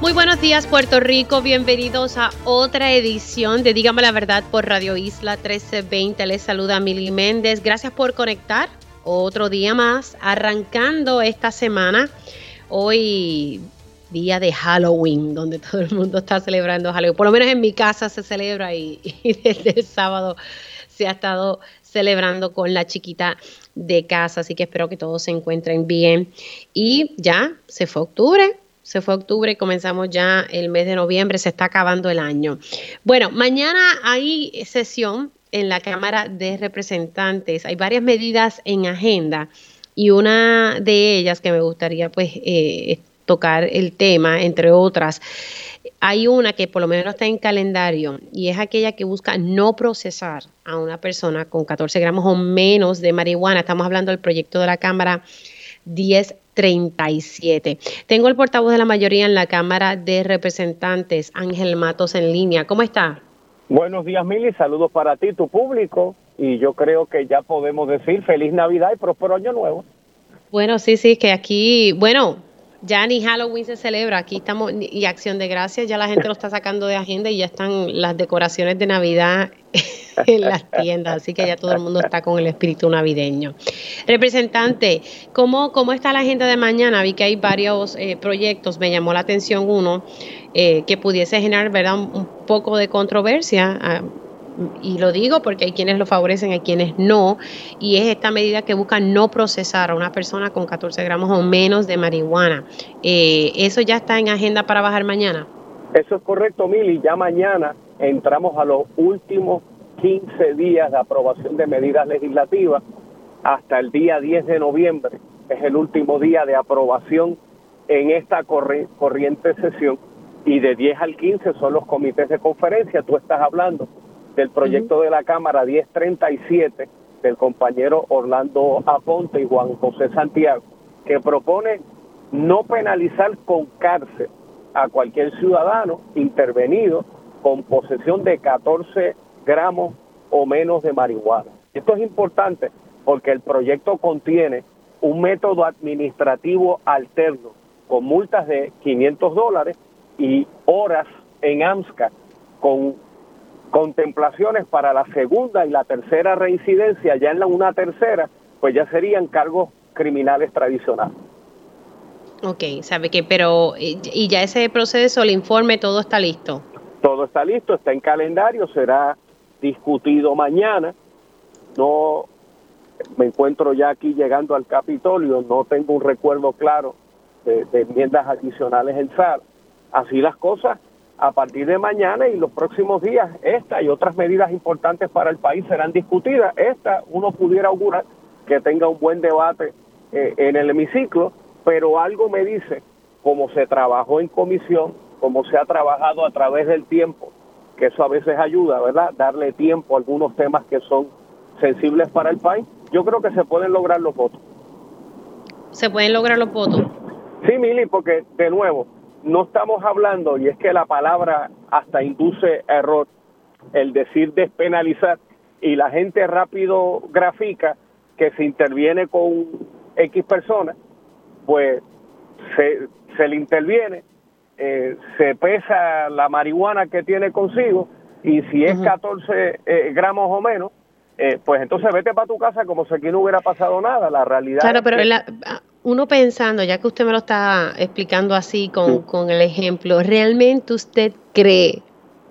Muy buenos días Puerto Rico, bienvenidos a otra edición de Dígame la Verdad por Radio Isla 1320. Les saluda Mili Méndez. Gracias por conectar otro día más, arrancando esta semana. Hoy día de Halloween, donde todo el mundo está celebrando Halloween. Por lo menos en mi casa se celebra y, desde el sábado se ha estado celebrando con la chiquita de casa, así que espero que todos se encuentren bien. Y ya se fue octubre, se fue octubre comenzamos ya el mes de noviembre, se está acabando el año. Bueno, mañana hay sesión en la Cámara de Representantes, hay varias medidas en agenda y una de ellas que me gustaría pues eh, tocar el tema, entre otras, hay una que por lo menos está en calendario y es aquella que busca no procesar a una persona con 14 gramos o menos de marihuana. Estamos hablando del proyecto de la Cámara 10 37. Tengo el portavoz de la mayoría en la Cámara de Representantes, Ángel Matos, en línea. ¿Cómo está? Buenos días, Mili. Saludos para ti, tu público. Y yo creo que ya podemos decir feliz Navidad y próspero año nuevo. Bueno, sí, sí, que aquí, bueno, ya ni Halloween se celebra, aquí estamos, y Acción de Gracias, ya la gente lo está sacando de agenda y ya están las decoraciones de Navidad en las tiendas, así que ya todo el mundo está con el espíritu navideño. Representante, ¿cómo, cómo está la agenda de mañana? Vi que hay varios eh, proyectos, me llamó la atención uno eh, que pudiese generar ¿verdad? Un, poco de controversia. Ah, y lo digo porque hay quienes lo favorecen, hay quienes no, y es esta medida que busca no procesar a una persona con 14 gramos o menos de marihuana. Eh, ¿Eso ya está en agenda para bajar mañana? Eso es correcto, Mili. Ya mañana entramos a los últimos 15 días de aprobación de medidas legislativas hasta el día 10 de noviembre. Es el último día de aprobación en esta corriente sesión y de 10 al 15 son los comités de conferencia. Tú estás hablando del proyecto de la Cámara 1037 del compañero Orlando Aponte y Juan José Santiago, que propone no penalizar con cárcel a cualquier ciudadano intervenido con posesión de 14 gramos o menos de marihuana. Esto es importante porque el proyecto contiene un método administrativo alterno con multas de 500 dólares y horas en AMSCA con contemplaciones para la segunda y la tercera reincidencia, ya en la una tercera, pues ya serían cargos criminales tradicionales. Ok, sabe que, pero, y ya ese proceso, el informe, todo está listo. Todo está listo, está en calendario, será discutido mañana. No me encuentro ya aquí llegando al Capitolio, no tengo un recuerdo claro de, de enmiendas adicionales en sala. Así las cosas, a partir de mañana y los próximos días, esta y otras medidas importantes para el país serán discutidas. Esta uno pudiera augurar que tenga un buen debate eh, en el hemiciclo, pero algo me dice, como se trabajó en comisión, como se ha trabajado a través del tiempo, que eso a veces ayuda, ¿verdad? Darle tiempo a algunos temas que son sensibles para el país. Yo creo que se pueden lograr los votos. ¿Se pueden lograr los votos? Sí, Mili, porque de nuevo, no estamos hablando, y es que la palabra hasta induce error, el decir despenalizar, y la gente rápido grafica que se interviene con X personas, pues se, se le interviene, eh, se pesa la marihuana que tiene consigo, y si es 14 eh, gramos o menos, eh, pues entonces vete para tu casa como si aquí no hubiera pasado nada. La realidad. Claro, pero la, uno pensando, ya que usted me lo está explicando así con, con el ejemplo, ¿realmente usted cree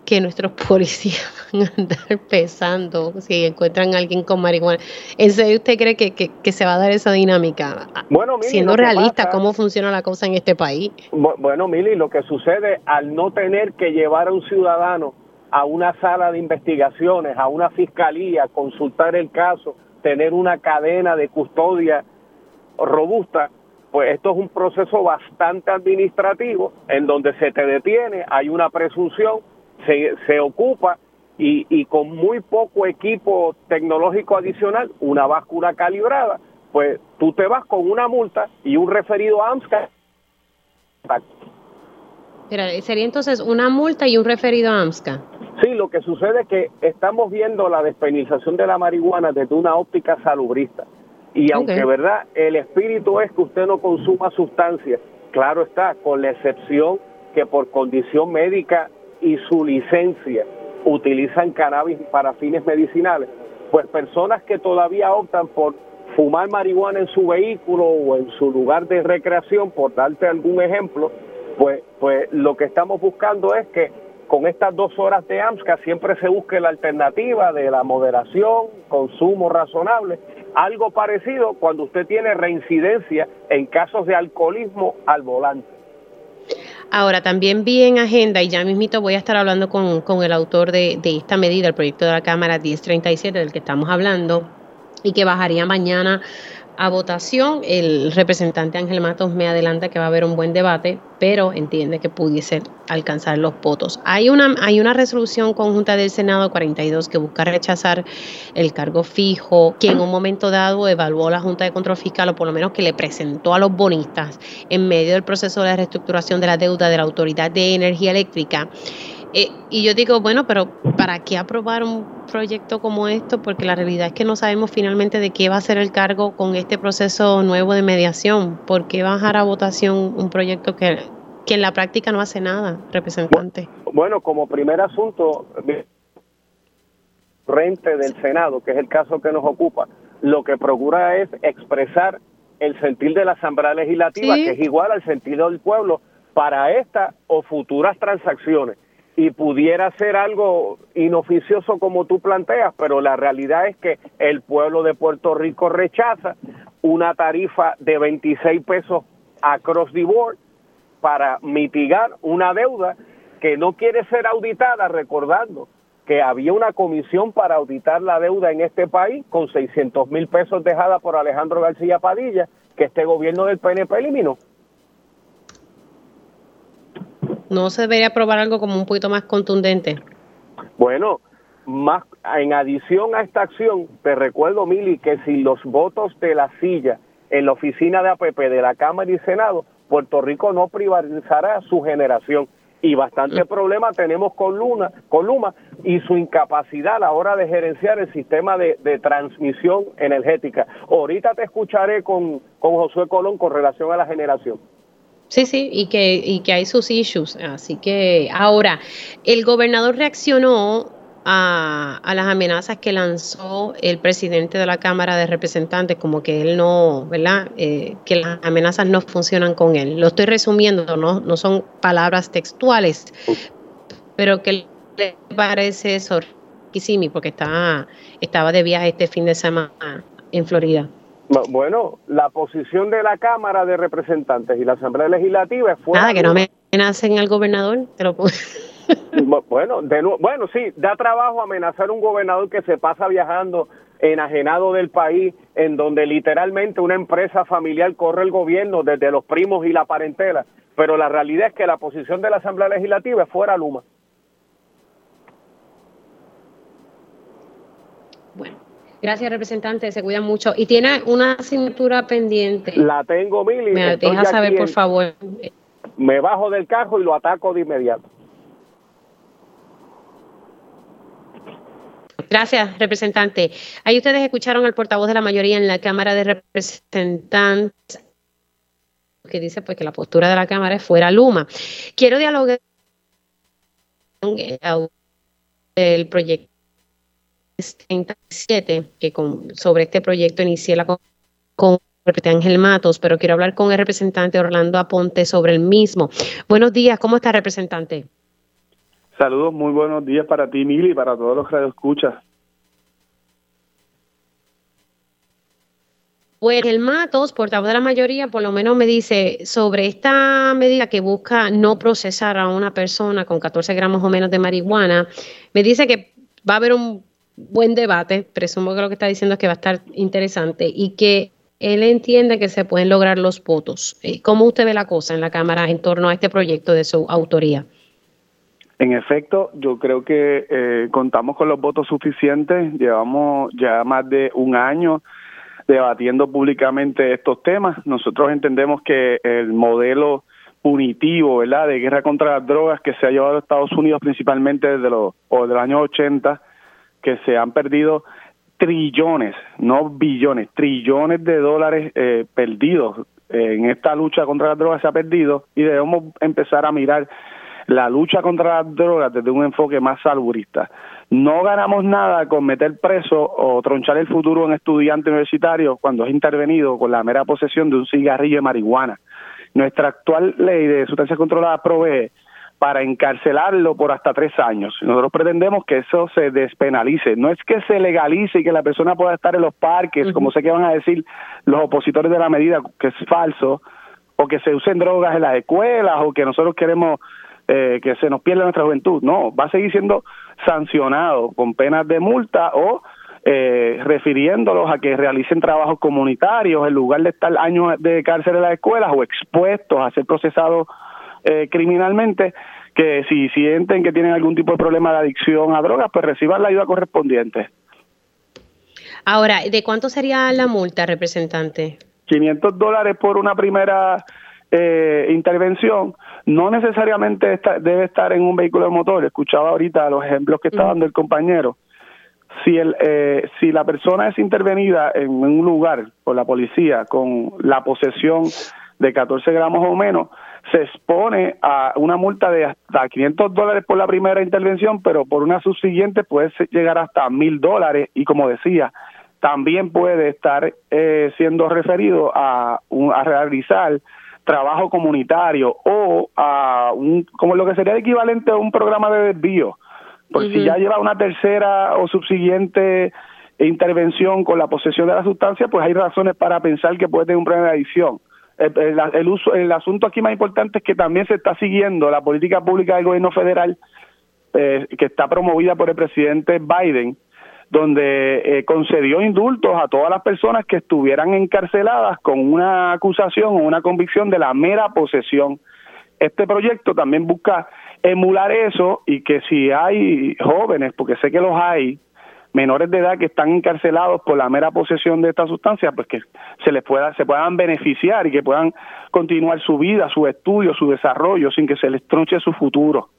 que nuestros policías van a andar pesando si encuentran a alguien con marihuana? ¿En serio usted cree que, que, se va a dar esa dinámica? Bueno, Siendo realista, ¿cómo funciona la cosa en este país? Bueno, Mili, lo que sucede al no tener que llevar a un ciudadano a una sala de investigaciones, a una fiscalía, consultar el caso, tener una cadena de custodia robusta, pues esto es un proceso bastante administrativo en donde se te detiene, hay una presunción, se, se ocupa y, y con muy poco equipo tecnológico adicional, una báscula calibrada, pues tú te vas con una multa y un referido a AMSCA. Pero sería entonces una multa y un referido a AMSCA. Sí, lo que sucede es que estamos viendo la despenalización de la marihuana desde una óptica salubrista. Y aunque, ¿verdad? El espíritu es que usted no consuma sustancias, claro está, con la excepción que por condición médica y su licencia utilizan cannabis para fines medicinales, pues personas que todavía optan por fumar marihuana en su vehículo o en su lugar de recreación, por darte algún ejemplo, pues, pues lo que estamos buscando es que con estas dos horas de AMSCA siempre se busque la alternativa de la moderación, consumo razonable, algo parecido cuando usted tiene reincidencia en casos de alcoholismo al volante. Ahora, también vi en agenda, y ya mismito voy a estar hablando con, con el autor de, de, esta medida, el proyecto de la Cámara 1037 del que estamos hablando, y que bajaría mañana a votación. El representante Ángel Matos me adelanta que va a haber un buen debate, pero entiende que pudiese alcanzar los votos. Hay una, hay una resolución conjunta del Senado 42 que busca rechazar el cargo fijo, que en un momento dado evaluó la Junta de Control Fiscal, o por lo menos que le presentó a los bonistas en medio del proceso de reestructuración de la deuda de la Autoridad de Energía Eléctrica. Eh, y yo digo, bueno, pero ¿para qué aprobar un proyecto como esto? Porque la realidad es que no sabemos finalmente de qué va a ser el cargo con este proceso nuevo de mediación. ¿Por qué bajar a votación un proyecto que, que en la práctica no hace nada, representante? Bueno, como primer asunto, rente del Senado, que es el caso que nos ocupa, lo que procura es expresar el sentir de la Asamblea Legislativa, que es igual al sentido del pueblo, para esta o futuras transacciones y pudiera ser algo inoficioso como tú planteas, pero la realidad es que el pueblo de Puerto Rico rechaza una tarifa de 26 pesos across the board para mitigar una deuda que no quiere ser auditada, recordando que había una comisión para auditar la deuda en este país con 600 mil pesos dejada por Alejandro García Padilla, que este gobierno del PNP eliminó. ¿No se debería aprobar algo como un poquito más contundente? Bueno, más en adición a esta acción, te recuerdo, Mili, que si los votos de la silla en la oficina de APP de la Cámara y Senado, Puerto Rico no privatizará su generación. Y bastante mm. problema tenemos con Luna, con Luma y su incapacidad a la hora de gerenciar el sistema de, de transmisión energética. Ahorita te escucharé con, con Josué Colón con relación a la generación. Sí, sí, y que, y que hay sus issues. Así que ahora, el gobernador reaccionó a, a, las amenazas que lanzó el presidente de la Cámara de Representantes, como que él no, ¿verdad? Eh, que las amenazas no funcionan con él. Lo estoy resumiendo, no, no son palabras textuales, pero que le parece eso, porque estaba, estaba de viaje este fin de semana en Florida. Bueno, la posición de la Cámara de Representantes y la Asamblea Legislativa fue... Nada, que no amenacen al gobernador, te lo puedo... bueno, de, bueno, sí, da trabajo amenazar a un gobernador que se pasa viajando enajenado del país, en donde literalmente una empresa familiar corre el gobierno desde los primos y la parentela, pero la realidad es que la posición de la Asamblea Legislativa es fuera Luma. Gracias, representante. Se cuida mucho. Y tiene una asignatura pendiente. La tengo, Mili. Me deja saber, por favor. Me bajo del carro y lo ataco de inmediato. Gracias, representante. Ahí ustedes escucharon al portavoz de la mayoría en la Cámara de Representantes que dice pues que la postura de la Cámara es fuera Luma. Quiero dialogar con el proyecto 37, que con, sobre este proyecto inicié la con, con Ángel Matos, pero quiero hablar con el representante Orlando Aponte sobre el mismo. Buenos días, ¿cómo está, representante? Saludos, muy buenos días para ti, Mili, y para todos los que escuchas. Pues el Matos, portavoz de la mayoría, por lo menos me dice sobre esta medida que busca no procesar a una persona con 14 gramos o menos de marihuana, me dice que va a haber un buen debate, presumo que lo que está diciendo es que va a estar interesante y que él entiende que se pueden lograr los votos. Eh, ¿Cómo usted ve la cosa en la Cámara en torno a este proyecto de su autoría? En efecto, yo creo que eh, contamos con los votos suficientes. Llevamos ya más de un año debatiendo públicamente estos temas. Nosotros entendemos que el modelo punitivo, ¿verdad?, de guerra contra las drogas que se ha llevado a Estados Unidos principalmente desde los o de los años 80, que se han perdido trillones, no billones, trillones de dólares eh, perdidos en esta lucha contra las drogas se ha perdido y debemos empezar a mirar la lucha contra las drogas desde un enfoque más salburista. No ganamos nada con meter preso o tronchar el futuro en estudiante universitario cuando es intervenido con la mera posesión de un cigarrillo de marihuana. Nuestra actual ley de sustancias controladas provee para encarcelarlo por hasta tres años. Nosotros pretendemos que eso se despenalice. No es que se legalice y que la persona pueda estar en los parques, como sé que van a decir los opositores de la medida, que es falso, o que se usen drogas en las escuelas, o que nosotros queremos eh, que se nos pierda nuestra juventud. No, va a seguir siendo sancionado con penas de multa o eh, refiriéndolos a que realicen trabajos comunitarios en lugar de estar años de cárcel en las escuelas o expuestos a ser procesados eh, criminalmente, que si sienten que tienen algún tipo de problema de adicción a drogas, pues reciban la ayuda correspondiente. Ahora, ¿de cuánto sería la multa, representante? 500 dólares por una primera eh, intervención. No necesariamente debe estar en un vehículo de motor. Escuchaba ahorita los ejemplos que está dando el compañero. Si, el, eh, si la persona es intervenida en un lugar por la policía con la posesión de 14 gramos o menos, se expone a una multa de hasta 500 dólares por la primera intervención, pero por una subsiguiente puede llegar hasta mil dólares. Y como decía, también puede estar eh, siendo referido a, a realizar trabajo comunitario o a un, como lo que sería equivalente a un programa de desvío. Porque si ya lleva una tercera o subsiguiente intervención con la posesión de la sustancia, pues hay razones para pensar que puede tener un problema de adicción el, uso, el asunto aquí más importante es que también se está siguiendo la política pública del gobierno federal eh, que está promovida por el presidente Biden, donde eh, concedió indultos a todas las personas que estuvieran encarceladas con una acusación o una convicción de la mera posesión. Este proyecto también busca emular eso y que si hay jóvenes, porque sé que los hay, menores de edad que están encarcelados por la mera posesión de esta sustancia, pues que se les pueda, se puedan beneficiar y que puedan continuar su vida, su estudio, su desarrollo, sin que se les tronche su futuro.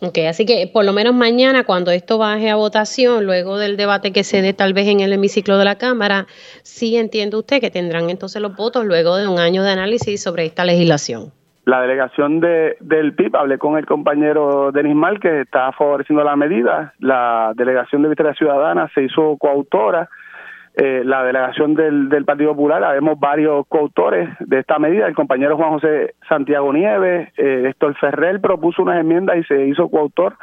Ok, así que por lo menos mañana, cuando esto baje a votación, luego del debate que se dé tal vez en el hemiciclo de la Cámara, sí entiende usted que tendrán entonces los votos luego de un año de análisis sobre esta legislación la delegación de, del PIB, hablé con el compañero Denis Mal, que está favoreciendo la medida, la delegación de Victoria Ciudadana se hizo coautora, eh, la delegación del, del Partido Popular, habemos varios coautores de esta medida, el compañero Juan José Santiago Nieves, eh, Héctor Ferrer propuso unas enmiendas y se hizo coautor.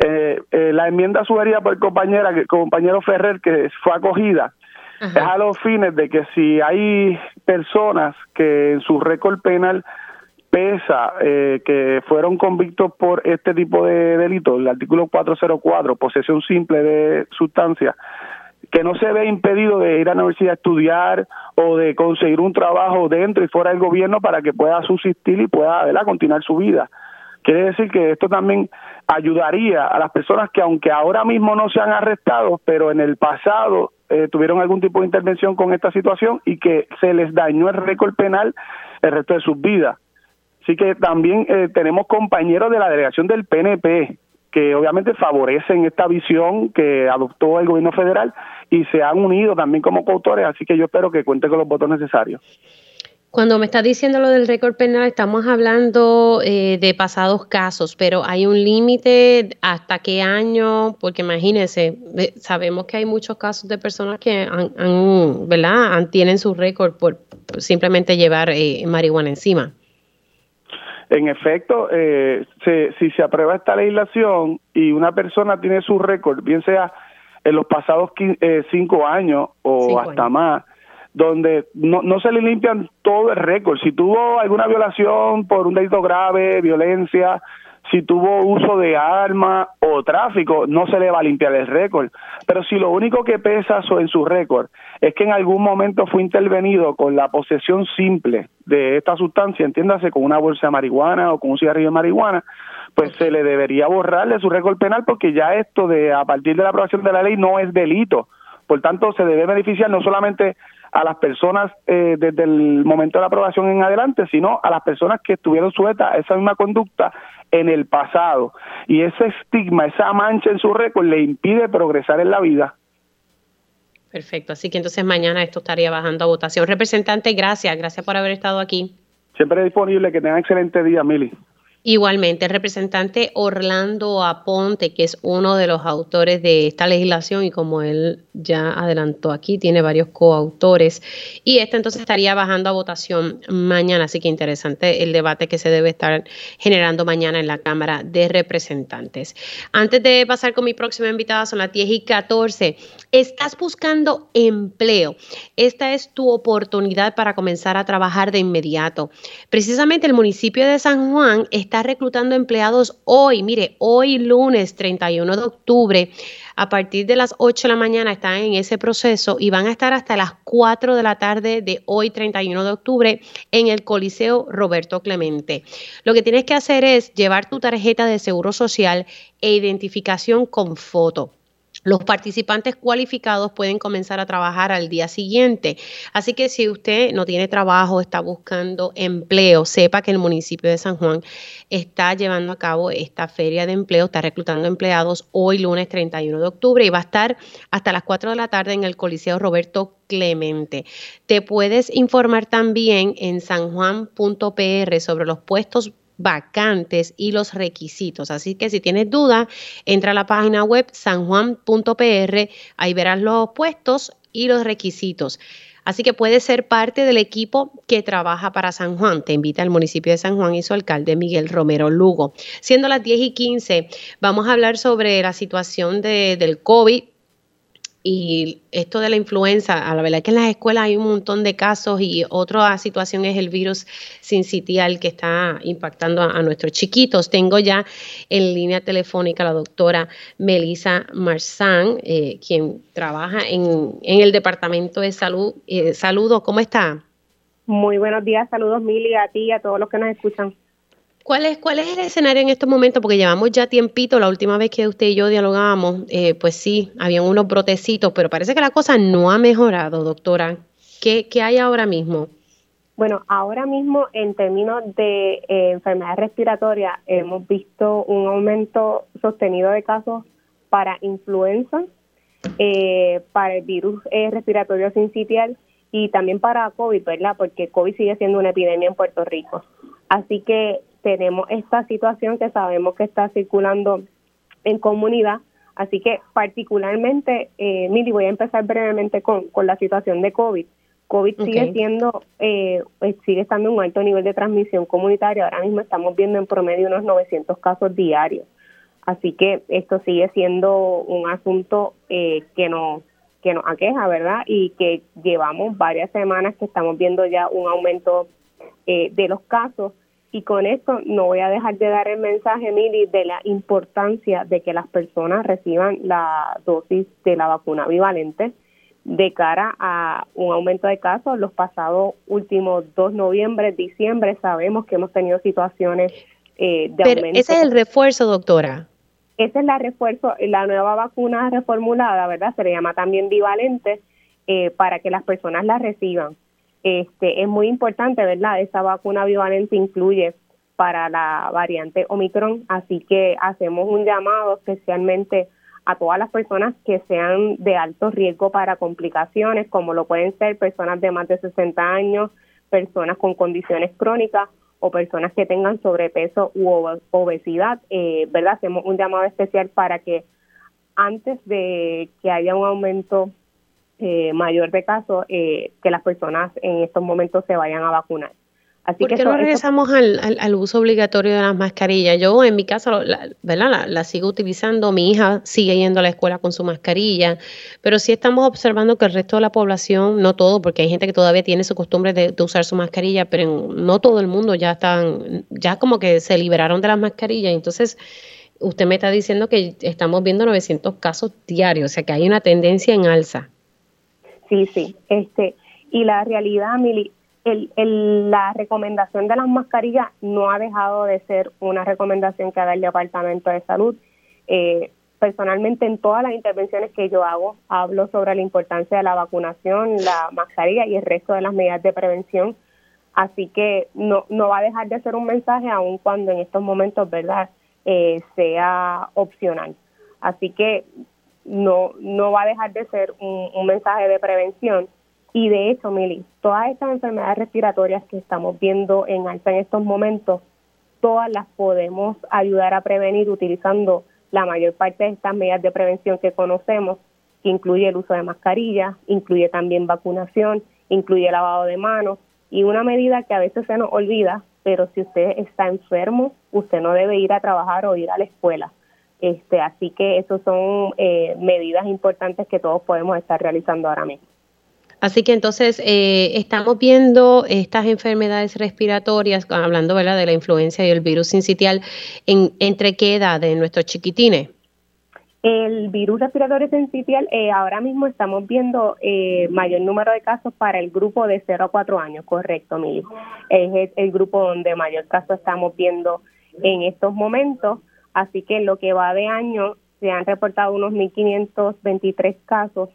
Eh, eh, la enmienda sugerida por el compañero, el compañero Ferrer, que fue acogida, es a los fines de que si hay personas que en su récord penal pesa eh, que fueron convictos por este tipo de delitos, el artículo 404, posesión simple de sustancias, que no se ve impedido de ir a la universidad a estudiar o de conseguir un trabajo dentro y fuera del gobierno para que pueda subsistir y pueda continuar su vida. Quiere decir que esto también ayudaría a las personas que aunque ahora mismo no sean arrestados, pero en el pasado eh, tuvieron algún tipo de intervención con esta situación y que se les dañó el récord penal el resto de sus vidas. Así que también eh, tenemos compañeros de la delegación del PNP que obviamente favorecen esta visión que adoptó el gobierno federal y se han unido también como coautores, así que yo espero que cuente con los votos necesarios. Cuando me está diciendo lo del récord penal, estamos hablando eh, de pasados casos, pero hay un límite hasta qué año, porque imagínense, sabemos que hay muchos casos de personas que han, ¿verdad? tienen su récord por simplemente llevar eh, marihuana encima. En efecto, eh, si se aprueba esta legislación y una persona tiene su récord, bien sea en los pasados eh, cinco años o hasta más, donde no, no se le limpian todo el récord. Si tuvo alguna violación por un delito grave, violencia, si tuvo uso de arma o tráfico, no se le va a limpiar el récord. Pero si lo único que pesa en su récord es que en algún momento fue intervenido con la posesión simple de esta sustancia, entiéndase con una bolsa de marihuana o con un cigarrillo de marihuana, pues se le debería borrar de su récord penal porque ya esto de a partir de la aprobación de la ley no es delito. Por tanto, se debe beneficiar no solamente a las personas eh, desde el momento de la aprobación en adelante, sino a las personas que estuvieron sujetas a esa misma conducta en el pasado. Y ese estigma, esa mancha en su récord le impide progresar en la vida. Perfecto, así que entonces mañana esto estaría bajando a votación. Representante, gracias, gracias por haber estado aquí. Siempre disponible, que tengan excelente día, Mili. Igualmente, el representante Orlando Aponte, que es uno de los autores de esta legislación y como él ya adelantó aquí, tiene varios coautores y esta entonces estaría bajando a votación mañana, así que interesante el debate que se debe estar generando mañana en la Cámara de Representantes. Antes de pasar con mi próxima invitada, son las 10 y 14, estás buscando empleo. Esta es tu oportunidad para comenzar a trabajar de inmediato. Precisamente el municipio de San Juan está reclutando empleados hoy, mire, hoy lunes 31 de octubre, a partir de las 8 de la mañana están en ese proceso y van a estar hasta las 4 de la tarde de hoy 31 de octubre en el Coliseo Roberto Clemente. Lo que tienes que hacer es llevar tu tarjeta de seguro social e identificación con foto. Los participantes cualificados pueden comenzar a trabajar al día siguiente. Así que si usted no tiene trabajo, está buscando empleo, sepa que el municipio de San Juan está llevando a cabo esta feria de empleo, está reclutando empleados hoy lunes 31 de octubre y va a estar hasta las 4 de la tarde en el Coliseo Roberto Clemente. Te puedes informar también en sanjuan.pr sobre los puestos vacantes y los requisitos. Así que si tienes duda, entra a la página web sanjuan.pr, ahí verás los puestos y los requisitos. Así que puedes ser parte del equipo que trabaja para San Juan. Te invita al municipio de San Juan y su alcalde Miguel Romero Lugo. Siendo las 10 y 15, vamos a hablar sobre la situación de, del COVID y esto de la influenza, a la verdad es que en las escuelas hay un montón de casos y otra situación es el virus sincitial que está impactando a, nuestros chiquitos. Tengo ya en línea telefónica a la doctora Melisa Marzán, eh, quien trabaja en, el Departamento de Salud. Eh, saludos, ¿cómo está? Muy buenos días, saludos Mili, a ti y a todos los que nos escuchan. ¿Cuál es, ¿Cuál es el escenario en estos momentos? Porque llevamos ya tiempito, la última vez que usted y yo dialogábamos, eh, pues sí, habían unos brotecitos, pero parece que la cosa no ha mejorado, doctora. ¿Qué, qué hay ahora mismo? Bueno, ahora mismo en términos de eh, enfermedades respiratorias hemos visto un aumento sostenido de casos para influenza, eh, para el virus respiratorio sincitial y también para COVID, ¿verdad? Porque COVID sigue siendo una epidemia en Puerto Rico. Así que tenemos esta situación que sabemos que está circulando en comunidad. Así que particularmente, eh, Mili, voy a empezar brevemente con, con la situación de COVID. COVID sigue siendo, eh, pues, sigue estando en un alto nivel de transmisión comunitaria. Ahora mismo estamos viendo en promedio unos 900 casos diarios. Así que esto sigue siendo un asunto eh, que nos que nos aqueja, ¿verdad? Y que llevamos varias semanas que estamos viendo ya un aumento eh, de los casos y con esto no voy a dejar de dar el mensaje, Mili, de la importancia de que las personas reciban la dosis de la vacuna bivalente de cara a un aumento de casos. Los pasados últimos 2 noviembre, diciembre, sabemos que hemos tenido situaciones eh, de Pero Ese es el refuerzo, doctora. Ese es la refuerzo, la nueva vacuna reformulada, ¿verdad? Se le llama también bivalente eh, para que las personas la reciban. Este, es muy importante, ¿verdad? Esa vacuna bivalente incluye para la variante Omicron, así que hacemos un llamado especialmente a todas las personas que sean de alto riesgo para complicaciones, como lo pueden ser personas de más de 60 años, personas con condiciones crónicas o personas que tengan sobrepeso u obesidad, eh, ¿verdad? Hacemos un llamado especial para que antes de que haya un aumento eh, mayor de casos, eh, que las personas en estos momentos se vayan a vacunar. Así ¿Por qué no regresamos al, uso obligatorio de las mascarillas? Yo en mi casa la, ¿verdad? La, sigo utilizando, mi hija sigue yendo a la escuela con su mascarilla, pero sí estamos observando que el resto de la población, no todo, porque hay gente que todavía tiene su costumbre de, usar su mascarilla, pero no todo el mundo ya están, ya como que se liberaron de las mascarillas. Entonces, usted me está diciendo que estamos viendo 900 casos diarios, o sea que hay una tendencia en alza. Sí, sí. Este, y la realidad, Mili, el, la recomendación de las mascarillas no ha dejado de ser una recomendación que da el Departamento de Salud. Eh, personalmente en todas las intervenciones que yo hago hablo sobre la importancia de la vacunación, la mascarilla y el resto de las medidas de prevención. Así que no, no va a dejar de ser un mensaje aun cuando en estos momentos, ¿verdad?, eh, sea opcional. Así que no, no va a dejar de ser un, un mensaje de prevención y de hecho, Mili, todas estas enfermedades respiratorias que estamos viendo en alta en estos momentos, todas las podemos ayudar a prevenir utilizando la mayor parte de estas medidas de prevención que conocemos, que incluye el uso de mascarillas, incluye también vacunación, incluye lavado de manos y una medida que a veces se nos olvida, pero si usted está enfermo, usted no debe ir a trabajar o ir a la escuela. Este, así que esas son eh, medidas importantes que todos podemos estar realizando ahora mismo. Así que entonces eh, estamos viendo estas enfermedades respiratorias, hablando ¿verdad? de la influencia y el virus sincitial, en, ¿entre qué edad de nuestros chiquitines? El virus respiratorio sincitial, eh, ahora mismo estamos viendo eh, mayor número de casos para el grupo de 0 a 4 años, correcto, Mili. Es el grupo donde mayor caso estamos viendo en estos momentos. Así que lo que va de año se han reportado unos 1.523 casos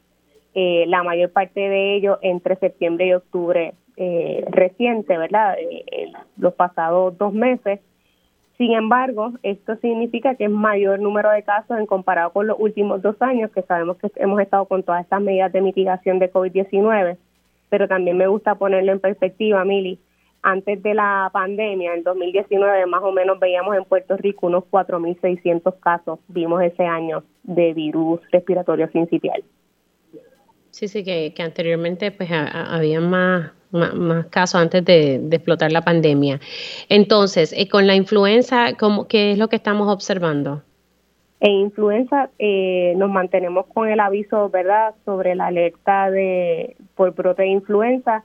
eh, la mayor parte de ellos entre septiembre y octubre eh, reciente, ¿verdad? Eh, los pasados dos meses. Sin embargo, esto significa que es mayor número de casos en comparado con los últimos dos años, que sabemos que hemos estado con todas estas medidas de mitigación de COVID-19, pero también me gusta ponerlo en perspectiva, Mili. Antes de la pandemia, en 2019, más o menos veíamos en Puerto Rico unos 4.600 casos, vimos ese año de virus respiratorio sincitial. Sí, sí, que, anteriormente pues había más, más, casos antes de, explotar la pandemia. Entonces, eh, con la influenza, ¿cómo, ¿qué es lo que estamos observando? En influenza eh, nos mantenemos con el aviso, ¿verdad?, sobre la alerta de por brote de influenza.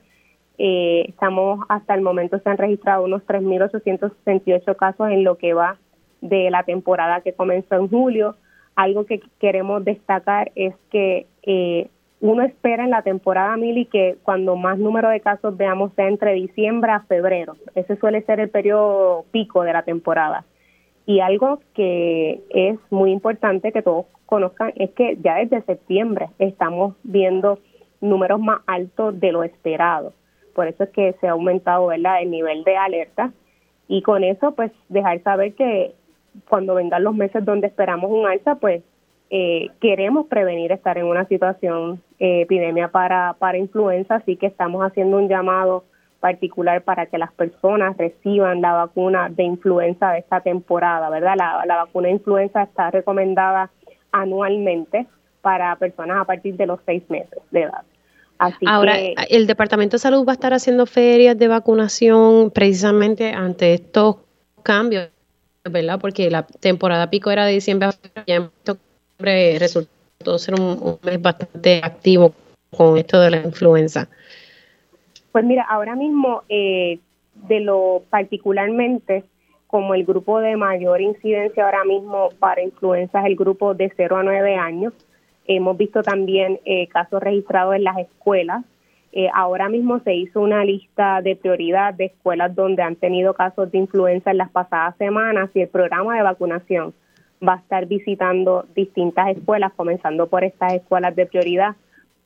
Eh, estamos hasta el momento se han registrado unos 3.868 casos en lo que va de la temporada que comenzó en julio. Algo que queremos destacar es que eh, uno espera en la temporada Mili que cuando más número de casos veamos sea entre diciembre a febrero. Ese suele ser el periodo pico de la temporada. Y algo que es muy importante que todos conozcan es que ya desde septiembre estamos viendo números más altos de lo esperado. Por eso es que se ha aumentado ¿verdad? el nivel de alerta y con eso pues dejar saber que cuando vengan los meses donde esperamos un alza pues eh, queremos prevenir estar en una situación eh, epidemia para, para influenza, así que estamos haciendo un llamado particular para que las personas reciban la vacuna de influenza de esta temporada, ¿verdad? La, la vacuna de influenza está recomendada anualmente para personas a partir de los seis meses de edad. Así Ahora, el Departamento de Salud va a estar haciendo ferias de vacunación precisamente ante estos cambios, ¿verdad? Porque la temporada pico era de diciembre a ya resultó ser un, mes bastante activo con esto de la influenza. Pues mira, ahora mismo, eh, de lo particularmente, como el grupo de mayor incidencia ahora mismo para influenza es el grupo de 0 a 9 años, hemos visto también eh, casos registrados en las escuelas. Eh, ahora mismo se hizo una lista de prioridad de escuelas donde han tenido casos de influenza en las pasadas semanas y el programa de vacunación va a estar visitando distintas escuelas, comenzando por estas escuelas de prioridad,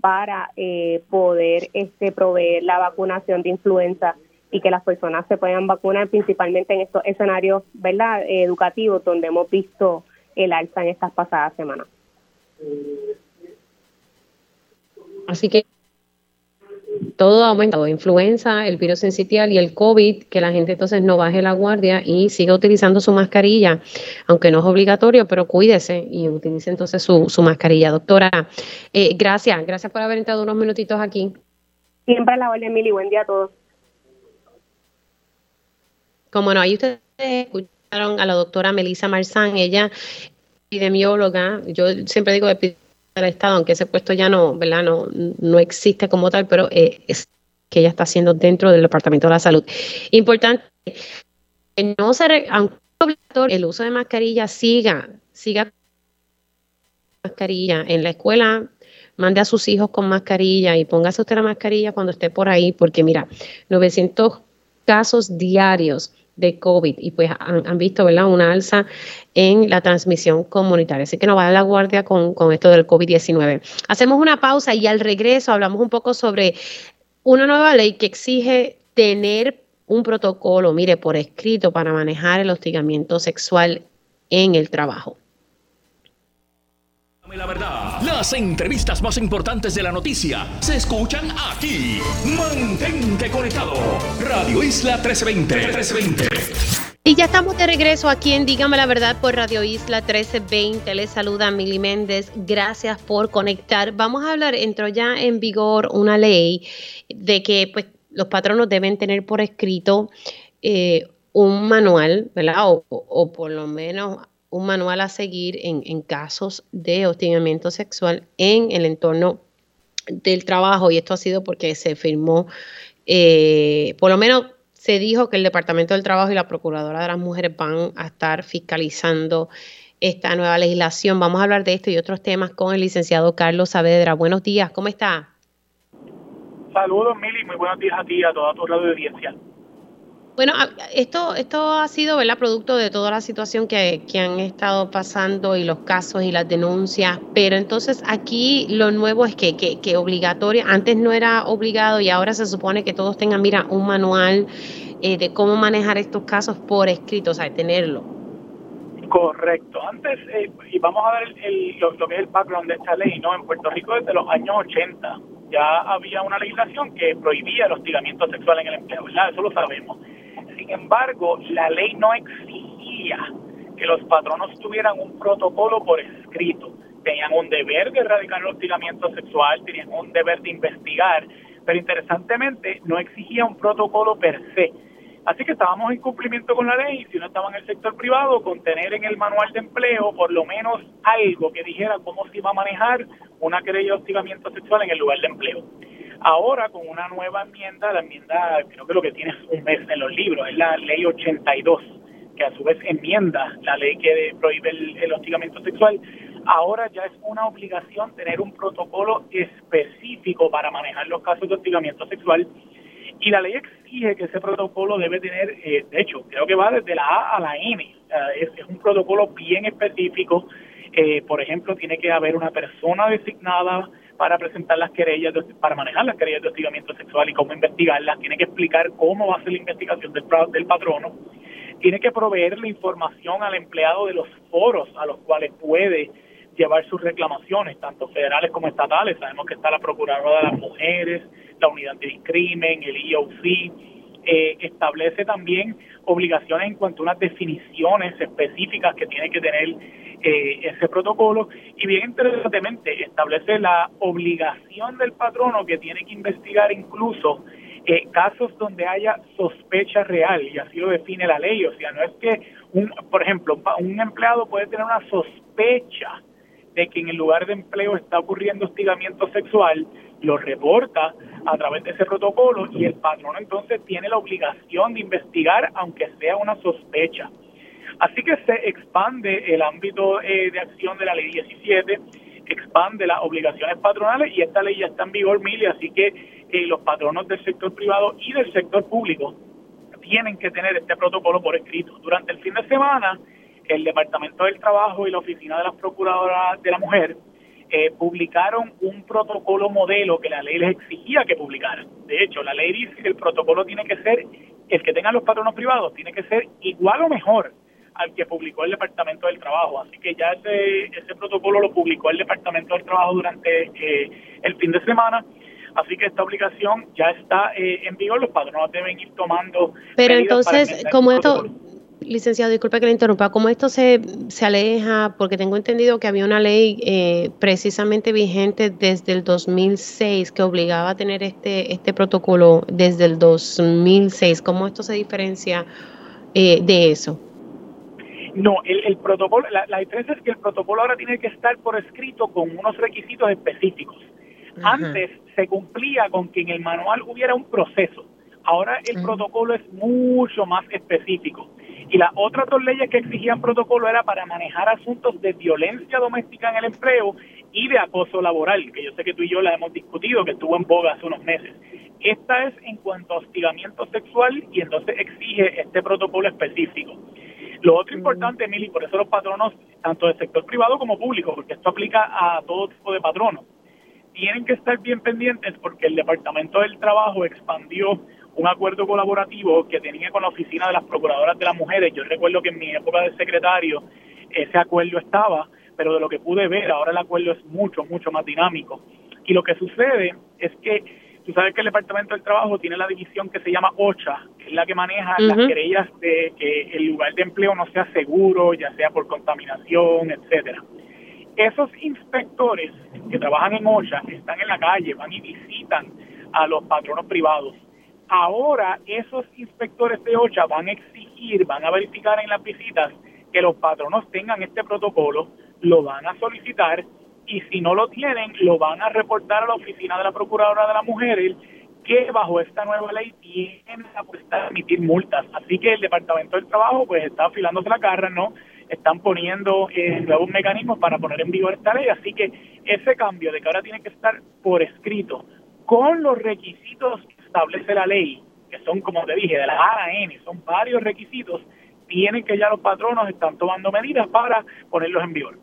para eh, poder este, proveer la vacunación de influenza y que las personas se puedan vacunar principalmente en estos escenarios ¿verdad? educativos donde hemos visto el alza en estas pasadas semanas. Así que todo ha aumentado, influenza, el virus sensitial y el COVID, que la gente entonces no baje la guardia y siga utilizando su mascarilla, aunque no es obligatorio, pero cuídese y utilice entonces su, su mascarilla. Doctora, eh, gracias, gracias por haber entrado unos minutitos aquí. Siempre a la orden, Mili, buen día a todos. Como no, ahí ustedes escucharon a la doctora Melissa Marzán, ella epidemióloga, yo siempre digo epidemióloga, del Estado, aunque ese puesto ya no, ¿verdad? No, no existe como tal, pero eh, es que ella está haciendo dentro del Departamento de la Salud. Importante, que no se, aunque el uso de mascarilla siga, siga mascarilla en la escuela, mande a sus hijos con mascarilla y póngase usted la mascarilla cuando esté por ahí, porque mira, 900 casos diarios de COVID y pues han, visto ¿verdad? una alza en la transmisión comunitaria. Así que no va a la guardia con, con esto del COVID-19. Hacemos una pausa y al regreso hablamos un poco sobre una nueva ley que exige tener un protocolo, mire, por escrito para manejar el hostigamiento sexual en el trabajo. La verdad, las entrevistas más importantes de la noticia se escuchan aquí. Mantente conectado. Radio Isla 1320. 1320. Y ya estamos de regreso aquí en Dígame la Verdad por Radio Isla 1320. Les saluda Mili Méndez. Gracias por conectar. Vamos a hablar, entró ya en vigor una ley de que pues, los patronos deben tener por escrito eh, un manual, ¿verdad? O, o por lo menos un manual a seguir en, casos de hostigamiento sexual en el entorno del trabajo y esto ha sido porque se firmó, eh, por lo menos se dijo que el Departamento del Trabajo y la Procuradora de las Mujeres van a estar fiscalizando esta nueva legislación. Vamos a hablar de esto y otros temas con el licenciado Carlos Saavedra. Buenos días, ¿cómo está? Saludos, Mili, muy buenos días a ti y a toda tu radio audiencia. Bueno, esto, esto ha sido ¿verdad? producto de toda la situación que, han estado pasando y los casos y las denuncias, pero entonces aquí lo nuevo es que, que, obligatorio, antes no era obligado y ahora se supone que todos tengan, mira, un manual eh, de cómo manejar estos casos por escrito, o sea, tenerlo. Correcto. Antes, eh, y vamos a ver el, lo, lo, que es el background de esta ley, ¿no? En Puerto Rico desde los años 80 ya había una legislación que prohibía el hostigamiento sexual en el empleo, ¿verdad? Eso lo sabemos. Sin embargo, la ley no exigía que los patronos tuvieran un protocolo por escrito. Tenían un deber de erradicar el hostigamiento sexual, tenían un deber de investigar, pero interesantemente no exigía un protocolo per se. Así que estábamos en cumplimiento con la ley, si no estaba en el sector privado, con tener en el manual de empleo por lo menos algo que dijera cómo se iba a manejar una querella de hostigamiento sexual en el lugar de empleo. Ahora, con una nueva enmienda, la enmienda, creo que lo que tiene es un mes en los libros, es la ley 82, que a su vez enmienda la ley que prohíbe el, hostigamiento sexual, ahora ya es una obligación tener un protocolo específico para manejar los casos de hostigamiento sexual y la ley exige que ese protocolo debe tener, eh, de hecho, creo que va desde la A a la N, es, un protocolo bien específico, eh, por ejemplo, tiene que haber una persona designada para presentar las querellas, para manejar las querellas de hostigamiento sexual y cómo investigarlas, tiene que explicar cómo va a ser la investigación del, del patrono, tiene que proveer la información al empleado de los foros a los cuales puede llevar sus reclamaciones, tanto federales como estatales. Sabemos que está la Procuradora de las Mujeres, la Unidad Antidiscrimen, el EOC, eh, establece también obligaciones en cuanto a unas definiciones específicas que tiene que tener eh, ese protocolo. Y bien interesantemente establece la obligación del patrono que tiene que investigar incluso eh, casos donde haya sospecha real y así lo define la ley, o sea, no es que un, por ejemplo, un empleado puede tener una sospecha de que en el lugar de empleo está ocurriendo hostigamiento sexual, lo reporta a través de ese protocolo y el patrono entonces tiene la obligación de investigar aunque sea una sospecha. Así que se expande el ámbito eh, de acción de la ley 17, expande las obligaciones patronales y esta ley ya está en vigor, Mili, así que eh, los patronos del sector privado y del sector público tienen que tener este protocolo por escrito. Durante el fin de semana, el Departamento del Trabajo y la Oficina de las Procuradoras de la Mujer eh, publicaron un protocolo modelo que la ley les exigía que publicaran. De hecho, la ley dice que el protocolo tiene que ser, el que tengan los patronos privados, tiene que ser igual o mejor al que publicó el Departamento del Trabajo. Así que ya ese, ese protocolo lo publicó el Departamento del Trabajo durante eh, el fin de semana. Así que esta obligación ya está eh, en vigor, los patronos deben ir tomando. Pero entonces, como esto, licenciado, disculpe que le interrumpa, ¿cómo esto se, se aleja? Porque tengo entendido que había una ley eh, precisamente vigente desde el 2006 que obligaba a tener este, este protocolo desde el 2006. ¿Cómo esto se diferencia de eso? No, el, protocolo, la, diferencia es que el protocolo ahora tiene que estar por escrito con unos requisitos específicos. Antes se cumplía con que en el manual hubiera un proceso. Ahora el protocolo es mucho más específico. Y las otras dos leyes que exigían protocolo era para manejar asuntos de violencia doméstica en el empleo y de acoso laboral, que yo sé que tú y yo la hemos discutido, que estuvo en boga hace unos meses. Esta es en cuanto a hostigamiento sexual y entonces exige este protocolo específico. Lo otro importante, Emily, por eso los patronos, tanto del sector privado como público, porque esto aplica a todo tipo de patronos, tienen que estar bien pendientes porque el Departamento del Trabajo expandió un acuerdo colaborativo que tenía con la Oficina de las Procuradoras de las Mujeres. Yo recuerdo que en mi época de secretario ese acuerdo estaba, pero de lo que pude ver, ahora el acuerdo es mucho, mucho más dinámico. Y lo que sucede es que Tú sabes que el Departamento del Trabajo tiene la división que se llama OCHA, que es la que maneja las querellas de que el lugar de empleo no sea seguro, ya sea por contaminación, etcétera. Esos inspectores que trabajan en OCHA están en la calle, van y visitan a los patronos privados. Ahora esos inspectores de OCHA van a exigir, van a verificar en las visitas que los patronos tengan este protocolo, lo van a solicitar y si no lo tienen, lo van a reportar a la oficina de la Procuradora de las Mujeres que bajo esta nueva ley tienen la potestad de emitir multas. Así que el Departamento del Trabajo pues está afilándose la carra, ¿no? Están poniendo eh, nuevos mecanismos para poner en vigor esta ley. Así que ese cambio de que ahora tiene que estar por escrito con los requisitos establece la ley, que son, como te dije, de la A a N, son varios requisitos, tienen que ya los patronos están tomando medidas para ponerlos en vigor.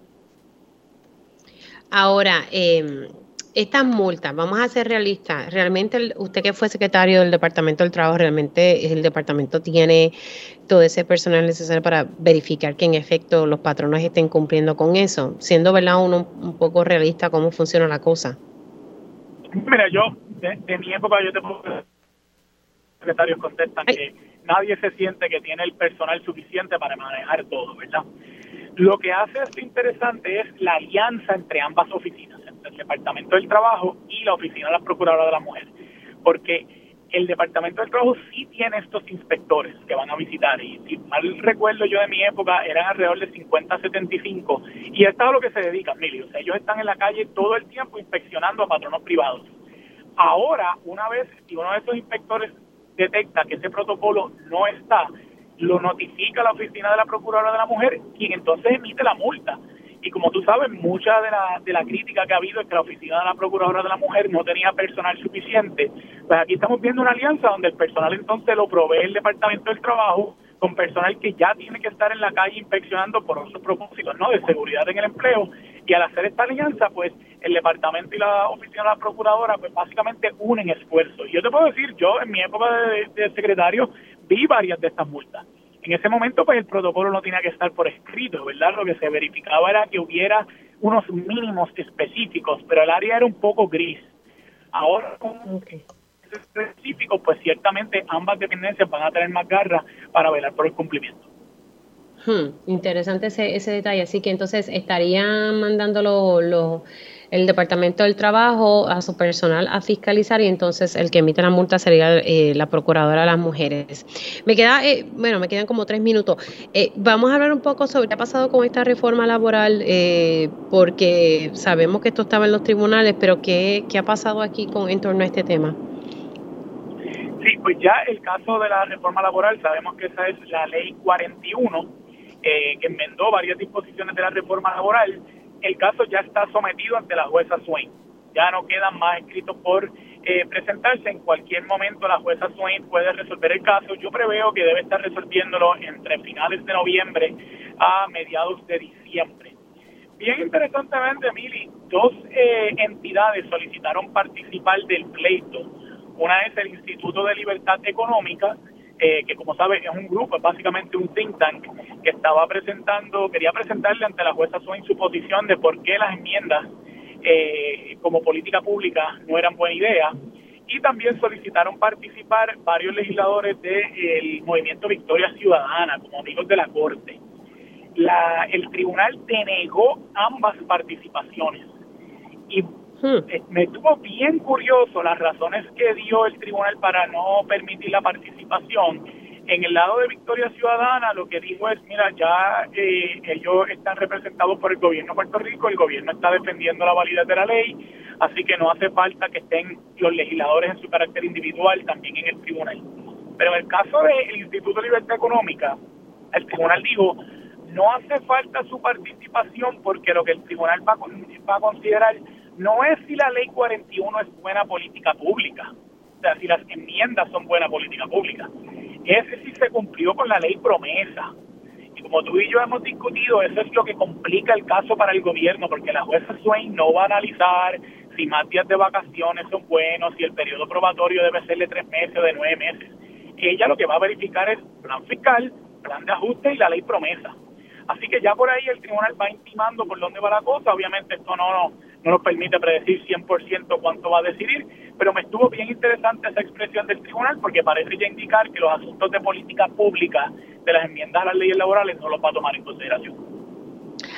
Ahora, eh, estas multas, vamos a ser realistas, realmente usted que fue secretario del Departamento del Trabajo, realmente el departamento tiene todo ese personal necesario para verificar que en efecto los patronos estén cumpliendo con eso, siendo verdad uno un poco realista cómo funciona la cosa. Mira, yo, de, mi época, yo te puedo secretarios contestan que nadie se siente que tiene el personal suficiente para manejar todo, ¿verdad? Lo que hace esto interesante es la alianza entre ambas oficinas, entre el Departamento del Trabajo y la Oficina de la Procuradora de la Mujer, porque el Departamento del Trabajo sí tiene estos inspectores que van a visitar y si mal recuerdo yo de mi época eran alrededor de 50 75 y esto es a lo que se dedican, Emilio, o sea, ellos están en la calle todo el tiempo inspeccionando a patronos privados. Ahora, una vez si uno de esos inspectores detecta que ese protocolo no está, lo notifica a la oficina de la Procuradora de la Mujer, quien entonces emite la multa. Y como tú sabes, mucha de la, de la crítica que ha habido es que la oficina de la Procuradora de la Mujer no tenía personal suficiente. Pues aquí estamos viendo una alianza donde el personal entonces lo provee el Departamento del Trabajo con personal que ya tiene que estar en la calle inspeccionando por otros propósitos, ¿no? De seguridad en el empleo. Y al hacer esta alianza, pues el departamento y la oficina de la procuradora, pues básicamente unen esfuerzos. Y yo te puedo decir, yo en mi época de secretario vi varias de estas multas. En ese momento, pues el protocolo no tenía que estar por escrito, ¿verdad? Lo que se verificaba era que hubiera unos mínimos específicos, pero el área era un poco gris. Ahora, con específicos, pues ciertamente ambas dependencias van a tener más garra para velar por el cumplimiento. Hmm, interesante ese, ese detalle. Así que entonces estarían mandando los el Departamento del Trabajo a su personal a fiscalizar y entonces el que emite la multa sería eh, la Procuradora de las Mujeres. Me queda, eh, bueno, me quedan como tres minutos. Eh, vamos a hablar un poco sobre qué ha pasado con esta reforma laboral, porque sabemos que esto estaba en los tribunales, pero ¿qué, qué ha pasado aquí con, en torno a este tema? Sí, pues ya el caso de la reforma laboral, sabemos que esa es la ley 41, que enmendó varias disposiciones de la reforma laboral el caso ya está sometido ante la jueza Swain. Ya no quedan más escritos por eh, presentarse. En cualquier momento la jueza Swain puede resolver el caso. Yo preveo que debe estar resolviéndolo entre finales de noviembre a mediados de diciembre. Bien interesantemente, Mili, dos eh, entidades solicitaron participar del pleito. Una es el Instituto de Libertad Económica eh, que como sabe es un grupo, es básicamente un think tank que estaba presentando, quería presentarle ante la jueza Swain su posición de por qué las enmiendas eh, como política pública no eran buena idea. Y también solicitaron participar varios legisladores del movimiento Victoria Ciudadana como amigos de la Corte. La, el tribunal denegó ambas participaciones y Hmm. Eh, me estuvo bien curioso las razones que dio el tribunal para no permitir la participación. En el lado de Victoria Ciudadana lo que dijo es, mira, ya eh, ellos están representados por el gobierno de Puerto Rico, el gobierno está defendiendo la validez de la ley, así que no hace falta que estén los legisladores en su carácter individual también en el tribunal. Pero en el caso del Instituto de Libertad Económica, el tribunal dijo, no hace falta su participación porque lo que el tribunal va, va a considerar no es si la ley 41 es buena política pública, o sea, si las enmiendas son buena política pública, es si se cumplió con la ley promesa. Y como tú y yo hemos discutido, eso es lo que complica el caso para el gobierno, porque la jueza Swain no va a analizar si más días de vacaciones son buenos, si el periodo probatorio debe ser de tres meses o de nueve meses. Ella lo que va a verificar es plan fiscal, plan de ajuste y la ley promesa. Así que ya por ahí el tribunal va intimando por dónde va la cosa. Obviamente esto no, no nos permite predecir 100% cuánto va a decidir, pero me estuvo bien interesante esa expresión del tribunal porque parece ya indicar que los asuntos de política pública de las enmiendas a las leyes laborales no los va a tomar en consideración.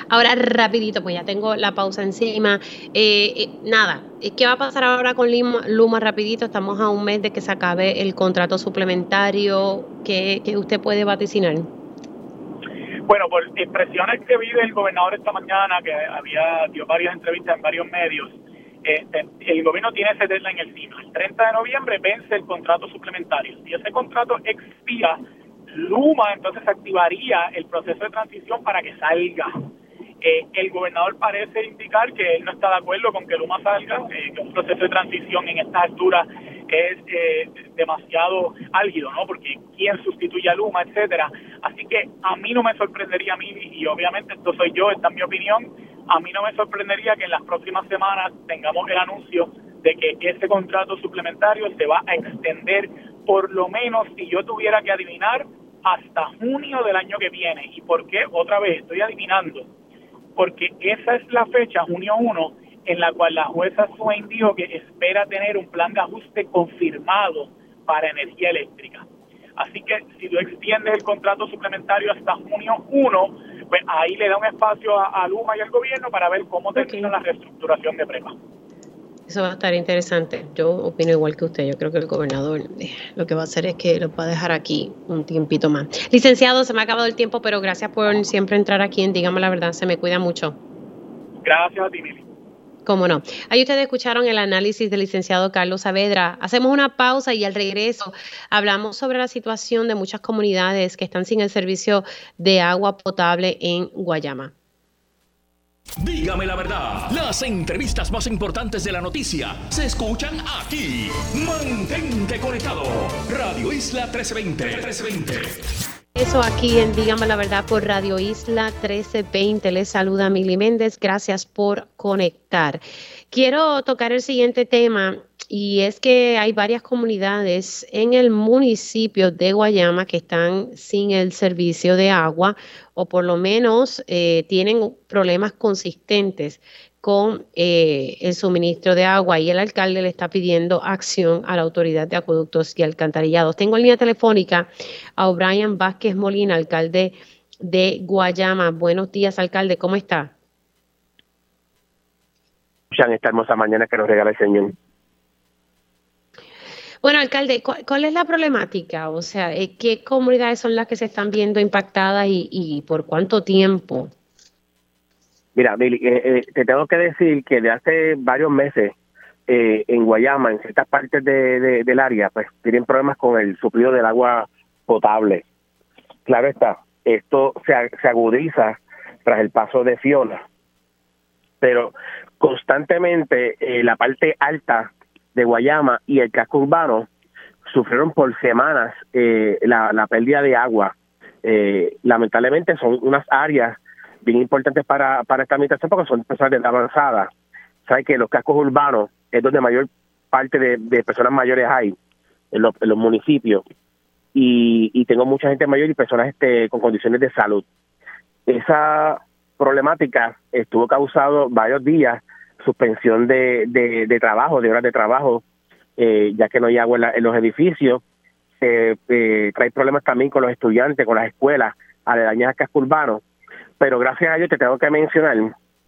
Ahora, rapidito, pues ya tengo la pausa encima. Eh, eh, nada, ¿qué va a pasar ahora con Luma, Luma? Rapidito, estamos a un mes de que se acabe el contrato suplementario. ¿Qué, qué usted puede vaticinar? Por expresiones que vi del gobernador esta mañana, que había dio varias entrevistas en varios medios, eh, el gobierno tiene ese deadline encima. El 30 de noviembre vence el contrato suplementario. Si ese contrato expira, Luma entonces activaría el proceso de transición para que salga. Eh, el gobernador parece indicar que él no está de acuerdo con que Luma salga, eh, que un proceso de transición en esta altura es eh, demasiado álgido, ¿no? Porque quién sustituye a Luma, etcétera. Así que a mí no me sorprendería a mí, y obviamente esto soy yo, esta es mi opinión, a mí no me sorprendería que en las próximas semanas tengamos el anuncio de que ese contrato suplementario se va a extender por lo menos, si yo tuviera que adivinar, hasta junio del año que viene. ¿Y por qué? Otra vez, estoy adivinando. Porque esa es la fecha, junio 1, en la cual la jueza Swain dijo que espera tener un plan de ajuste confirmado para energía eléctrica. Así que si tú extiendes el contrato suplementario hasta junio 1, pues ahí le da un espacio a, Luma y al gobierno para ver cómo termina la reestructuración de PREPA. Eso va a estar interesante. Yo opino igual que usted. Yo creo que el gobernador eh, lo que va a hacer es que lo va a dejar aquí un tiempito más. Licenciado, se me ha acabado el tiempo, pero gracias por siempre entrar aquí en Dígame la Verdad. Se me cuida mucho. Gracias a ti, Cómo no. Ahí ustedes escucharon el análisis del licenciado Carlos Saavedra. Hacemos una pausa y al regreso hablamos sobre la situación de muchas comunidades que están sin el servicio de agua potable en Guayama. Dígame la verdad, las entrevistas más importantes de la noticia se escuchan aquí. Mantente conectado. Radio Isla 1320. 1320. Eso aquí en Dígame la Verdad por Radio Isla 1320. Les saluda Mili Méndez. Gracias por conectar. Quiero tocar el siguiente tema y es que hay varias comunidades en el municipio de Guayama que están sin el servicio de agua o por lo menos eh, tienen problemas consistentes con eh, el suministro de agua y el alcalde le está pidiendo acción a la autoridad de acueductos y alcantarillados. Tengo en línea telefónica a O'Brien Vázquez Molina, alcalde de Guayama. Buenos días, alcalde, ¿cómo está? en esta hermosa mañana que nos regala el Señor. Bueno, alcalde, ¿cuál, es la problemática? O sea, eh, ¿qué comunidades son las que se están viendo impactadas y por cuánto tiempo? Mira, eh, eh, te tengo que decir que de hace varios meses eh, en Guayama, en ciertas partes de, del área, pues tienen problemas con el suplido del agua potable. Claro está, esto se, agudiza tras el paso de Fiona, pero constantemente la parte alta de Guayama y el casco urbano sufrieron por semanas la, la pérdida de agua. lamentablemente son unas áreas bien importantes para, para esta administración porque son personas de avanzada. Sabe que los cascos urbanos es donde mayor parte de, personas mayores hay en los, municipios y, tengo mucha gente mayor y personas este, con condiciones de salud. Esa problemática estuvo causado varios días suspensión de, de, trabajo, de horas de trabajo, eh, ya que no hay agua en, los edificios. Eh, trae problemas también con los estudiantes, con las escuelas aledañas a casco urbano pero gracias a Dios te tengo que mencionar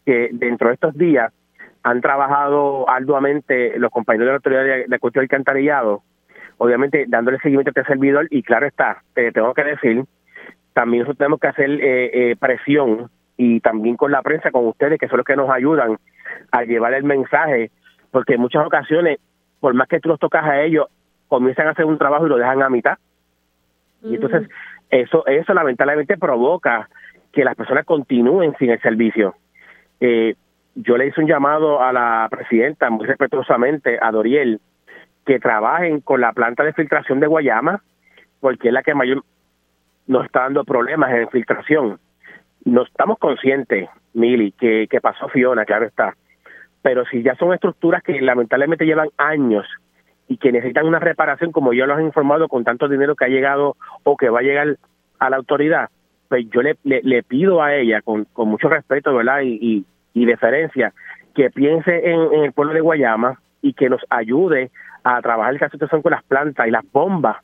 que dentro de estos días han trabajado arduamente los compañeros de la autoridad de, de cuestión alcantarillado, obviamente dándole seguimiento a este servidor y claro está, te tengo que decir, también nosotros tenemos que hacer eh, eh, presión y también con la prensa, con ustedes, que son los que nos ayudan a llevar el mensaje, porque en muchas ocasiones, por más que tú los tocas a ellos, comienzan a hacer un trabajo y lo dejan a mitad. Y entonces Eso, eso lamentablemente provoca que las personas continúen sin el servicio. Eh, yo le hice un llamado a la presidenta, muy respetuosamente, a Doriel, que trabajen con la planta de filtración de Guayama, porque es la que mayor nos está dando problemas en filtración. No estamos conscientes, Mili, que, que pasó Fiona, claro está. Pero si ya son estructuras que lamentablemente llevan años y que necesitan una reparación, como yo los he informado, con tanto dinero que ha llegado o que va a llegar a la autoridad, pues yo le, le, pido a ella, con, con mucho respeto, ¿verdad? Y, y, deferencia, que piense en, el pueblo de Guayama y que nos ayude a trabajar esta situación con las plantas y las bombas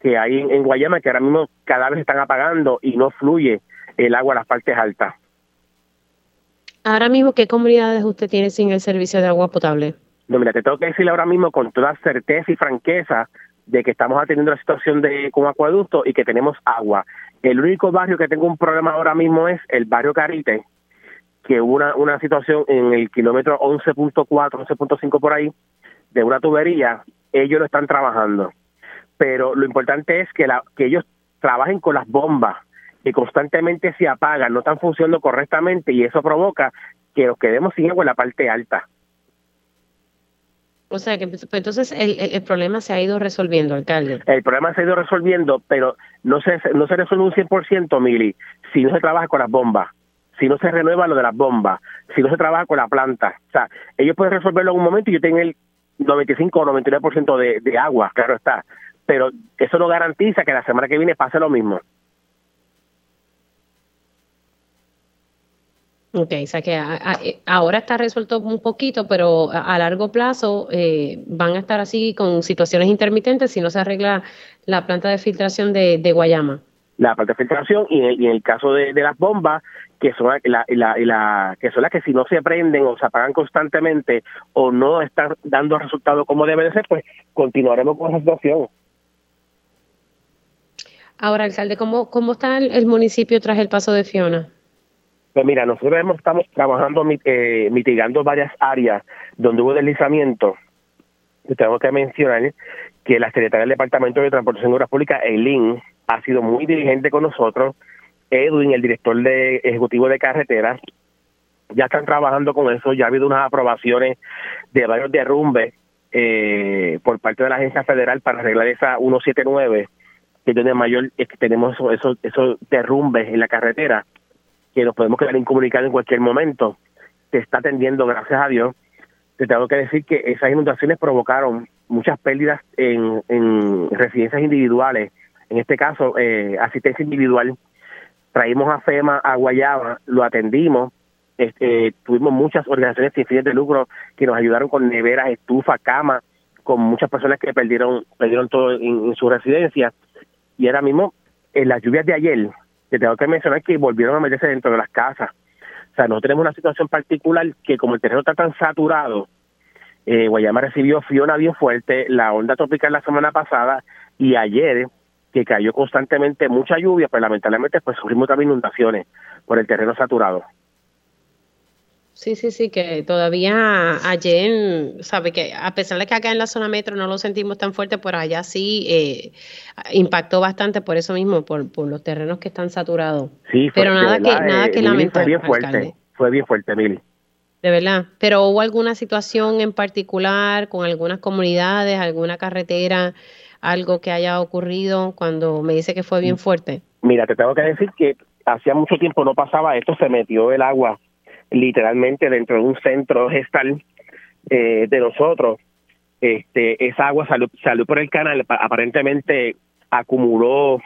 que hay en, Guayama, que ahora mismo cada vez están apagando y no fluye el agua a las partes altas. Ahora mismo, ¿qué comunidades usted tiene sin el servicio de agua potable? No, mira, te tengo que decir ahora mismo con toda certeza y franqueza de que estamos atendiendo la situación de con acueducto y que tenemos agua. El único barrio que tengo un problema ahora mismo es el barrio Carite, que hubo una, una situación en el kilómetro 11.4, 11.5 por ahí, de una tubería, ellos lo están trabajando. Pero lo importante es que, la, que ellos trabajen con las bombas, que constantemente se apagan, no están funcionando correctamente y eso provoca que nos quedemos sin agua en la parte alta. O sea, que pues, entonces el, el, problema se ha ido resolviendo, alcalde. El problema se ha ido resolviendo, pero no se, no se resuelve un 100%, Mili, si no se trabaja con las bombas, si no se renueva lo de las bombas, si no se trabaja con la planta. O sea, ellos pueden resolverlo en un momento y yo tengo el 95 o 99% de, de agua, claro está. Pero eso no garantiza que la semana que viene pase lo mismo. Ok, o sea que eh, ahora está resuelto un poquito, pero a, largo plazo eh, van a estar así con situaciones intermitentes si no se arregla la planta de filtración de, Guayama. La planta de filtración y en el, caso de, las bombas, que son, la, la, que son las que si no se prenden o se apagan constantemente o no están dando resultados como debe de ser, pues continuaremos con esa situación. Ahora, alcalde, ¿cómo, cómo está el municipio tras el paso de Fiona? Pues mira, nosotros estamos trabajando, eh, mitigando varias áreas donde hubo deslizamiento. tengo que mencionar que la Secretaría del Departamento de Transportación y Obras Públicas, Eileen, ha sido muy diligente con nosotros. Edwin, el director de ejecutivo de carreteras, ya están trabajando con eso. Ya ha habido unas aprobaciones de varios derrumbes eh, por parte de la agencia federal para arreglar esa 179, que donde mayor que tenemos esos, esos derrumbes en la carretera que nos podemos quedar incomunicados en cualquier momento. Se está atendiendo, gracias a Dios. Te tengo que decir que esas inundaciones provocaron muchas pérdidas en, residencias individuales, en este caso, eh, asistencia individual. Traímos a FEMA a Guayaba, lo atendimos, este, tuvimos muchas organizaciones sin fines de lucro que nos ayudaron con neveras, estufas, camas, con muchas personas que perdieron perdieron todo en, en su residencia. Y ahora mismo, en las lluvias de ayer, te tengo que mencionar que volvieron a meterse dentro de las casas. O sea, nosotros tenemos una situación particular que como el terreno está tan saturado, eh, Guayama recibió Fiona bien fuerte, la onda tropical la semana pasada y ayer que cayó constantemente mucha lluvia, pues lamentablemente pues sufrimos también inundaciones por el terreno saturado. Sí, sí, sí, que todavía ayer, sabe que a pesar de que acá en la zona metro no lo sentimos tan fuerte, por allá sí eh, impactó bastante por eso mismo, por, por los terrenos que están saturados. Sí, pero nada que, nada que lamentar. Fue bien fuerte, fue bien fuerte, Mili. De verdad, pero hubo alguna situación en particular con algunas comunidades, alguna carretera, algo que haya ocurrido cuando me dice que fue bien fuerte. Mira, te tengo que decir que hacía mucho tiempo no pasaba esto, se metió el agua literalmente dentro de un centro gestal eh, de nosotros. Este, esa agua salió, salió por el canal, aparentemente acumuló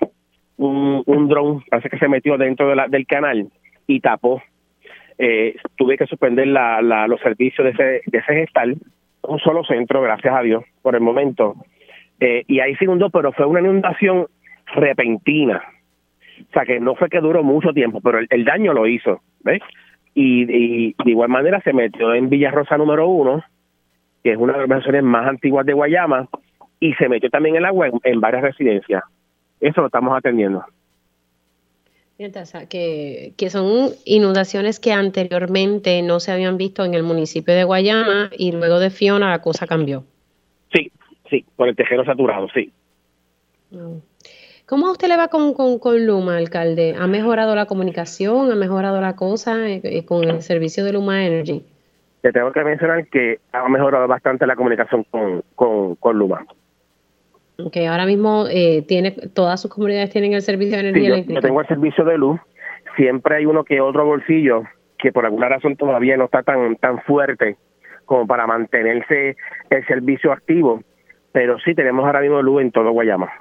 un, un dron, parece que se metió dentro del canal y tapó. Eh, tuve que suspender la, la, los servicios de ese, de ese gestal, un solo centro, gracias a Dios, por el momento. Eh, y ahí segundo, pero fue una inundación repentina. O sea, que no fue que duró mucho tiempo, pero el, el daño lo hizo, ¿ves? Y, de igual manera se metió en Villa Rosa número uno, que es una de las organizaciones más antiguas de Guayama, y se metió también el agua en, varias residencias. Eso lo estamos atendiendo. que, que son inundaciones que anteriormente no se habían visto en el municipio de Guayama y luego de Fiona la cosa cambió. Sí, sí, por el tejero saturado, sí. Mm. ¿Cómo a usted le va con, con, Luma, alcalde? ¿Ha mejorado la comunicación? ¿Ha mejorado la cosa eh, eh, con el servicio de Luma Energy? Te tengo que mencionar que ha mejorado bastante la comunicación con, con, con Luma. Ok, ahora mismo eh, tiene todas sus comunidades tienen el servicio de energía eléctrica. Yo tengo el servicio de luz. Siempre hay uno que otro bolsillo que por alguna razón todavía no está tan tan fuerte como para mantenerse el servicio activo. Pero sí tenemos ahora mismo luz en todo Guayama.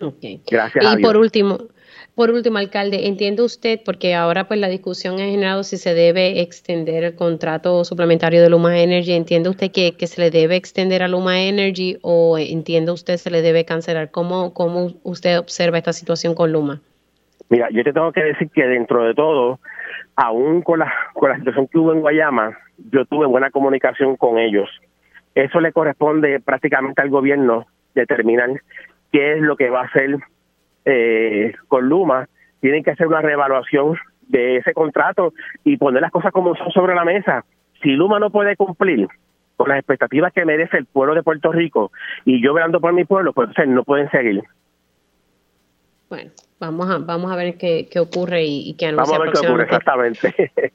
Okay. Gracias. Y por último, por último, alcalde, ¿entiende usted, porque ahora pues la discusión ha generado si se debe extender el contrato suplementario de Luma Energy, ¿entiende usted que, que se le debe extender a Luma Energy o entiende usted se le debe cancelar? ¿Cómo, cómo usted observa esta situación con Luma? Mira, yo te tengo que decir que dentro de todo, aún con la, con la situación que hubo en Guayama, yo tuve buena comunicación con ellos. Eso le corresponde prácticamente al gobierno determinar qué es lo que va a hacer eh, con Luma. Tienen que hacer una reevaluación de ese contrato y poner las cosas como son sobre la mesa. Si Luma no puede cumplir con las expectativas que merece el pueblo de Puerto Rico y yo velando por mi pueblo, pues no pueden seguir. Bueno, vamos a, vamos a ver qué, qué ocurre y, qué anuncia Vamos a ver qué ocurre exactamente.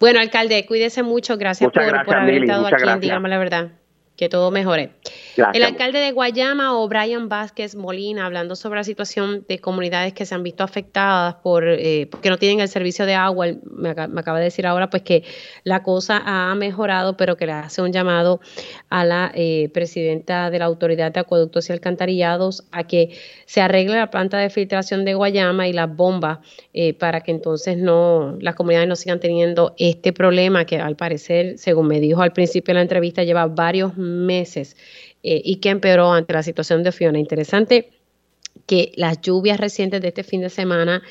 Bueno, alcalde, cuídese mucho. Gracias, por, haber estado aquí Dígame la Verdad que todo mejore. El alcalde de Guayama, O'Brien Vázquez Molina, hablando sobre la situación de comunidades que se han visto afectadas por eh, porque no tienen el servicio de agua, me, acaba de decir ahora pues que la cosa ha mejorado, pero que le hace un llamado a la eh, presidenta de la Autoridad de Acueductos y Alcantarillados a que se arregle la planta de filtración de Guayama y las bombas eh, para que entonces no las comunidades no sigan teniendo este problema que al parecer, según me dijo al principio de la entrevista, lleva varios meses eh, y que empeoró ante la situación de Fiona. Interesante que las lluvias recientes de este fin de semana,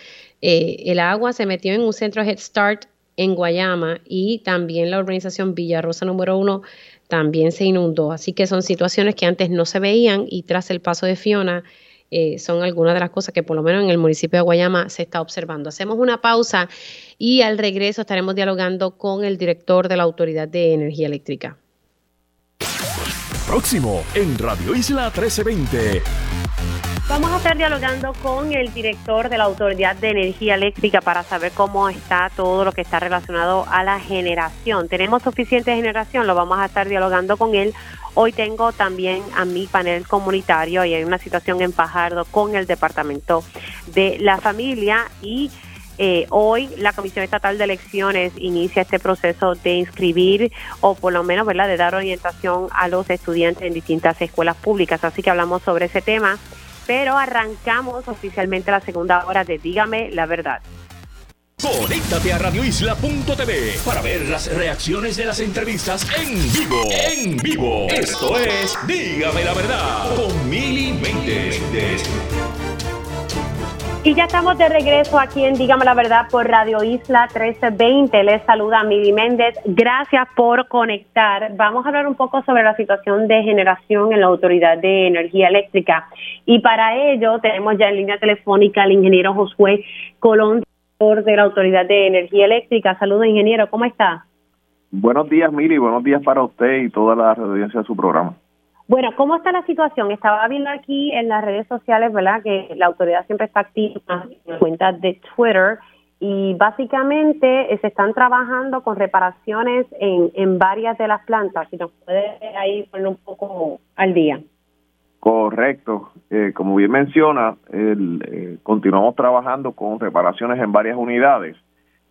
eh, el agua se metió en un centro Head Start en Guayama y también la urbanización Villarrosa número uno también se inundó. Así que son situaciones que antes no se veían y tras el paso de Fiona eh, son algunas de las cosas que por lo menos en el municipio de Guayama se está observando. Hacemos una pausa y al regreso estaremos dialogando con el director de la Autoridad de Energía Eléctrica. Próximo en Radio Isla 1320. Vamos a estar dialogando con el director de la Autoridad de Energía Eléctrica para saber cómo está todo lo que está relacionado a la generación. ¿Tenemos suficiente generación? Lo vamos a estar dialogando con él. Hoy tengo también a mi panel comunitario y hay una situación en Pajardo con el Departamento de la Familia y eh, hoy la Comisión Estatal de Elecciones inicia este proceso de inscribir o por lo menos ¿verdad? de dar orientación a los estudiantes en distintas escuelas públicas. Así que hablamos sobre ese tema, pero arrancamos oficialmente la segunda hora de Dígame la verdad. Conéctate a radioisla.tv para ver las reacciones de las entrevistas en vivo. En vivo. Esto es Dígame la verdad con Mili y ya estamos de regreso aquí en Dígame la Verdad por Radio Isla 1320. Les saluda Mili Méndez. Gracias por conectar. Vamos a hablar un poco sobre la situación de generación en la Autoridad de Energía Eléctrica. Y para ello tenemos ya en línea telefónica al ingeniero Josué Colón de la Autoridad de Energía Eléctrica. Saludos, ingeniero. ¿Cómo está? Buenos días, Mili. Buenos días para usted y toda la audiencia de su programa. Bueno, ¿cómo está la situación? Estaba viendo aquí en las redes sociales, ¿verdad? Que la autoridad siempre está activa en cuentas de Twitter y básicamente eh, se están trabajando con reparaciones en, en varias de las plantas. Si nos puede ahí poner un poco al día. Correcto. Eh, como bien menciona, el, eh, continuamos trabajando con reparaciones en varias unidades.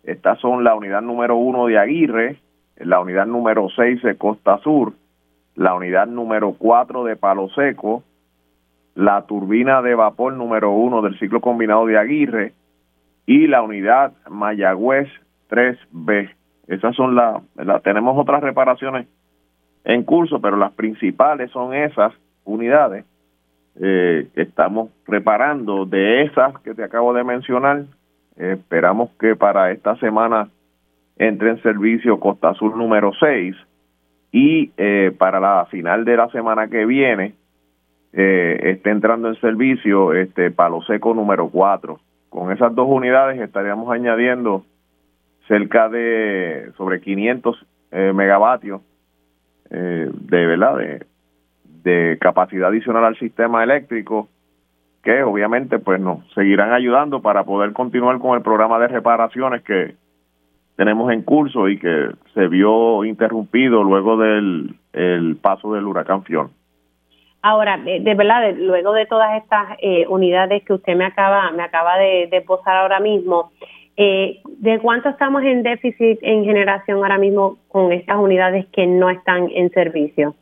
Estas son la unidad número uno de Aguirre, la unidad número seis de Costa Sur, la unidad número 4 de Palo Seco, la turbina de vapor número 1 del ciclo combinado de Aguirre y la unidad Mayagüez 3B. Esas son las, la, tenemos otras reparaciones en curso, pero las principales son esas unidades eh, que estamos reparando. De esas que te acabo de mencionar, esperamos que para esta semana entre en servicio Costa Azul número 6 y eh, para la final de la semana que viene eh, entrando en servicio este Palo Seco número 4. Con esas dos unidades estaríamos añadiendo cerca de sobre 500 eh, megavatios eh, de verdad de, de capacidad adicional al sistema eléctrico que obviamente pues nos seguirán ayudando para poder continuar con el programa de reparaciones que tenemos en curso y que se vio interrumpido luego del el paso del huracán Fiona. Ahora, de, verdad, luego de todas estas eh, unidades que usted me acaba, me acaba de, de posar ahora mismo, eh, ¿de cuánto estamos en déficit en generación ahora mismo con estas unidades que no están en servicio?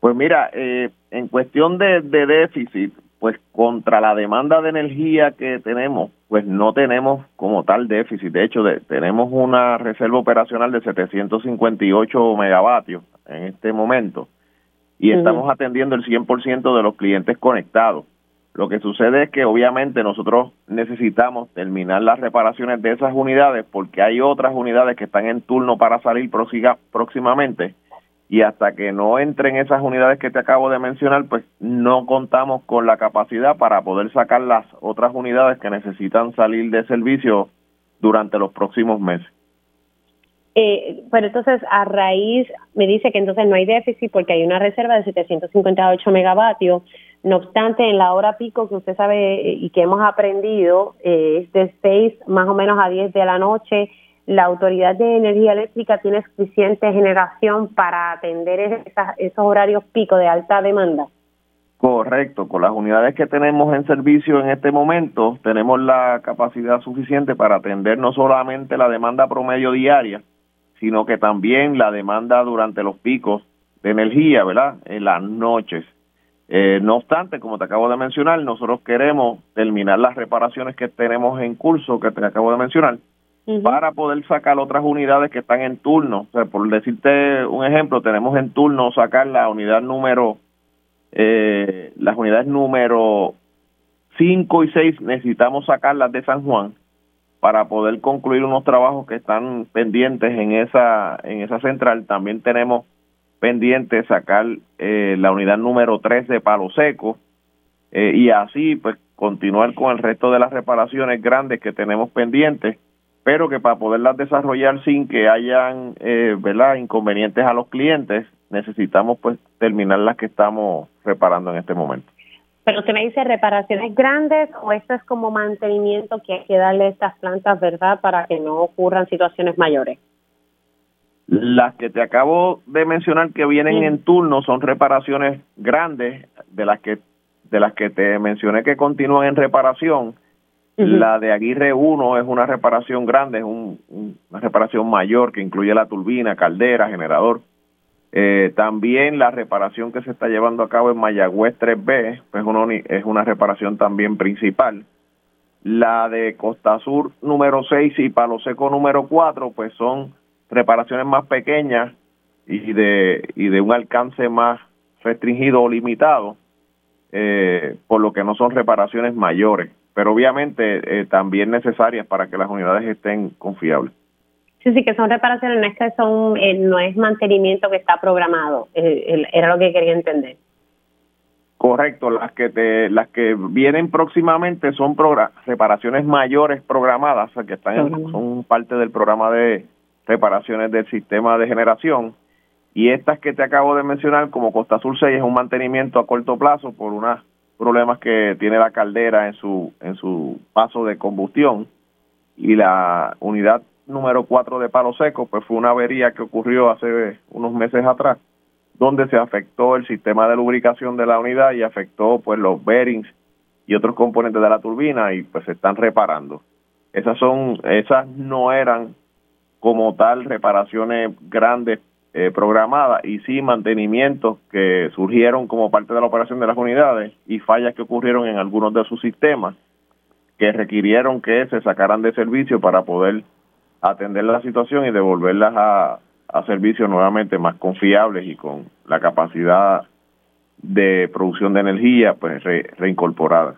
Pues mira, eh, en cuestión de, déficit, pues contra la demanda de energía que tenemos, pues no tenemos como tal déficit. De hecho, tenemos una reserva operacional de 758 megavatios en este momento y estamos atendiendo el 100% de los clientes conectados. Lo que sucede es que obviamente nosotros necesitamos terminar las reparaciones de esas unidades porque hay otras unidades que están en turno para salir próximamente y hasta que no entren esas unidades que te acabo de mencionar, pues no contamos con la capacidad para poder sacar las otras unidades que necesitan salir de servicio durante los próximos meses. Eh, pero entonces, a raíz, me dice que entonces no hay déficit porque hay una reserva de 758 megavatios. No obstante, en la hora pico que usted sabe y que hemos aprendido, eh, es de 6 más o menos a 10 de la noche, la Autoridad de Energía Eléctrica tiene suficiente generación para atender esos horarios pico de alta demanda. Correcto, con las unidades que tenemos en servicio en este momento, tenemos la capacidad suficiente para atender no solamente la demanda promedio diaria, sino que también la demanda durante los picos de energía, ¿verdad? En las noches. Eh, no obstante, como te acabo de mencionar, nosotros queremos terminar las reparaciones que tenemos en curso, que te acabo de mencionar, para poder sacar otras unidades que están en turno. Por decirte un ejemplo, tenemos en turno sacar la unidad número, eh, las unidades número 5 y 6, necesitamos sacarlas de San Juan para poder concluir unos trabajos que están pendientes en esa en esa central. También tenemos pendiente sacar eh, la unidad número 3 de Palo Seco eh, y así pues continuar con el resto de las reparaciones grandes que tenemos pendientes, pero que para poderlas desarrollar sin que hayan eh, ¿verdad? inconvenientes a los clientes, necesitamos pues terminar las que estamos reparando en este momento. Pero usted me dice reparaciones grandes o esto es como mantenimiento que hay que darle a estas plantas, ¿verdad? Para que no ocurran situaciones mayores. Las que te acabo de mencionar que vienen en turno son reparaciones grandes, de las que de las que te mencioné que continúan en reparación. La de Aguirre 1 es una reparación grande, es una reparación mayor que incluye la turbina, caldera, generador. Eh, también la reparación que se está llevando a cabo en Mayagüez 3B pues una, es una reparación también principal. La de Costa Sur número 6 y Palo Seco número 4 pues son reparaciones más pequeñas y de, y de un alcance más restringido o limitado, eh, por lo que no son reparaciones mayores, pero obviamente eh, también necesarias para que las unidades estén confiables. Sí, sí, que son reparaciones, no es que son, eh, no es mantenimiento que está programado, eh, era lo que quería entender. Correcto, las que te, las que vienen próximamente son reparaciones mayores programadas, que están son parte del programa de reparaciones del sistema de generación. Y estas que te acabo de mencionar, como Costa Sur 6, es un mantenimiento a corto plazo por unos problemas que tiene la caldera en su, en su paso de combustión. Y la unidad número 4 de Palo Seco, pues fue una avería que ocurrió hace unos meses atrás, donde se afectó el sistema de lubricación de la unidad y afectó pues los bearings y otros componentes de la turbina y pues se están reparando. Esas son, esas no eran como tal reparaciones grandes eh, y sí mantenimientos que surgieron como parte de la operación de las unidades y fallas que ocurrieron en algunos de sus sistemas que requirieron que se sacaran de servicio para poder atender la situación y devolverlas a, a servicios nuevamente más confiables y con la capacidad de producción de energía pues reincorporada.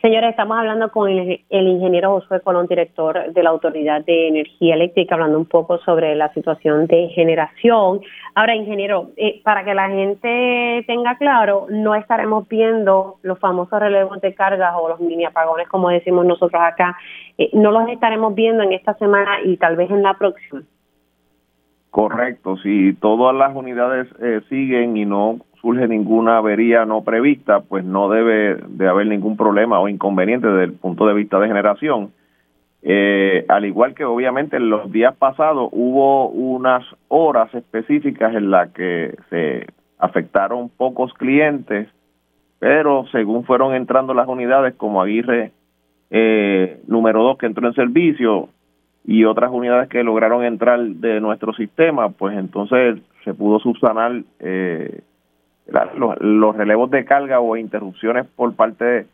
Señora, estamos hablando con el, ingeniero Josué Colón, director de la Autoridad de Energía Eléctrica, hablando un poco sobre la situación de generación. Ahora, ingeniero, eh, para que la gente tenga claro, no estaremos viendo los famosos relevos de cargas o los mini apagones, como decimos nosotros acá, eh, no los estaremos viendo en esta semana y tal vez en la próxima. Correcto, si todas las unidades eh, siguen y no surge ninguna avería no prevista, pues no debe de haber ningún problema o inconveniente desde el punto de vista de generación. Eh, al igual que obviamente en los días pasados hubo unas horas específicas en las que se afectaron pocos clientes, pero según fueron entrando las unidades como Aguirre eh, número 2 que entró en servicio y otras unidades que lograron entrar de nuestro sistema, pues entonces se pudo subsanar eh, los, relevos de carga o interrupciones por parte de,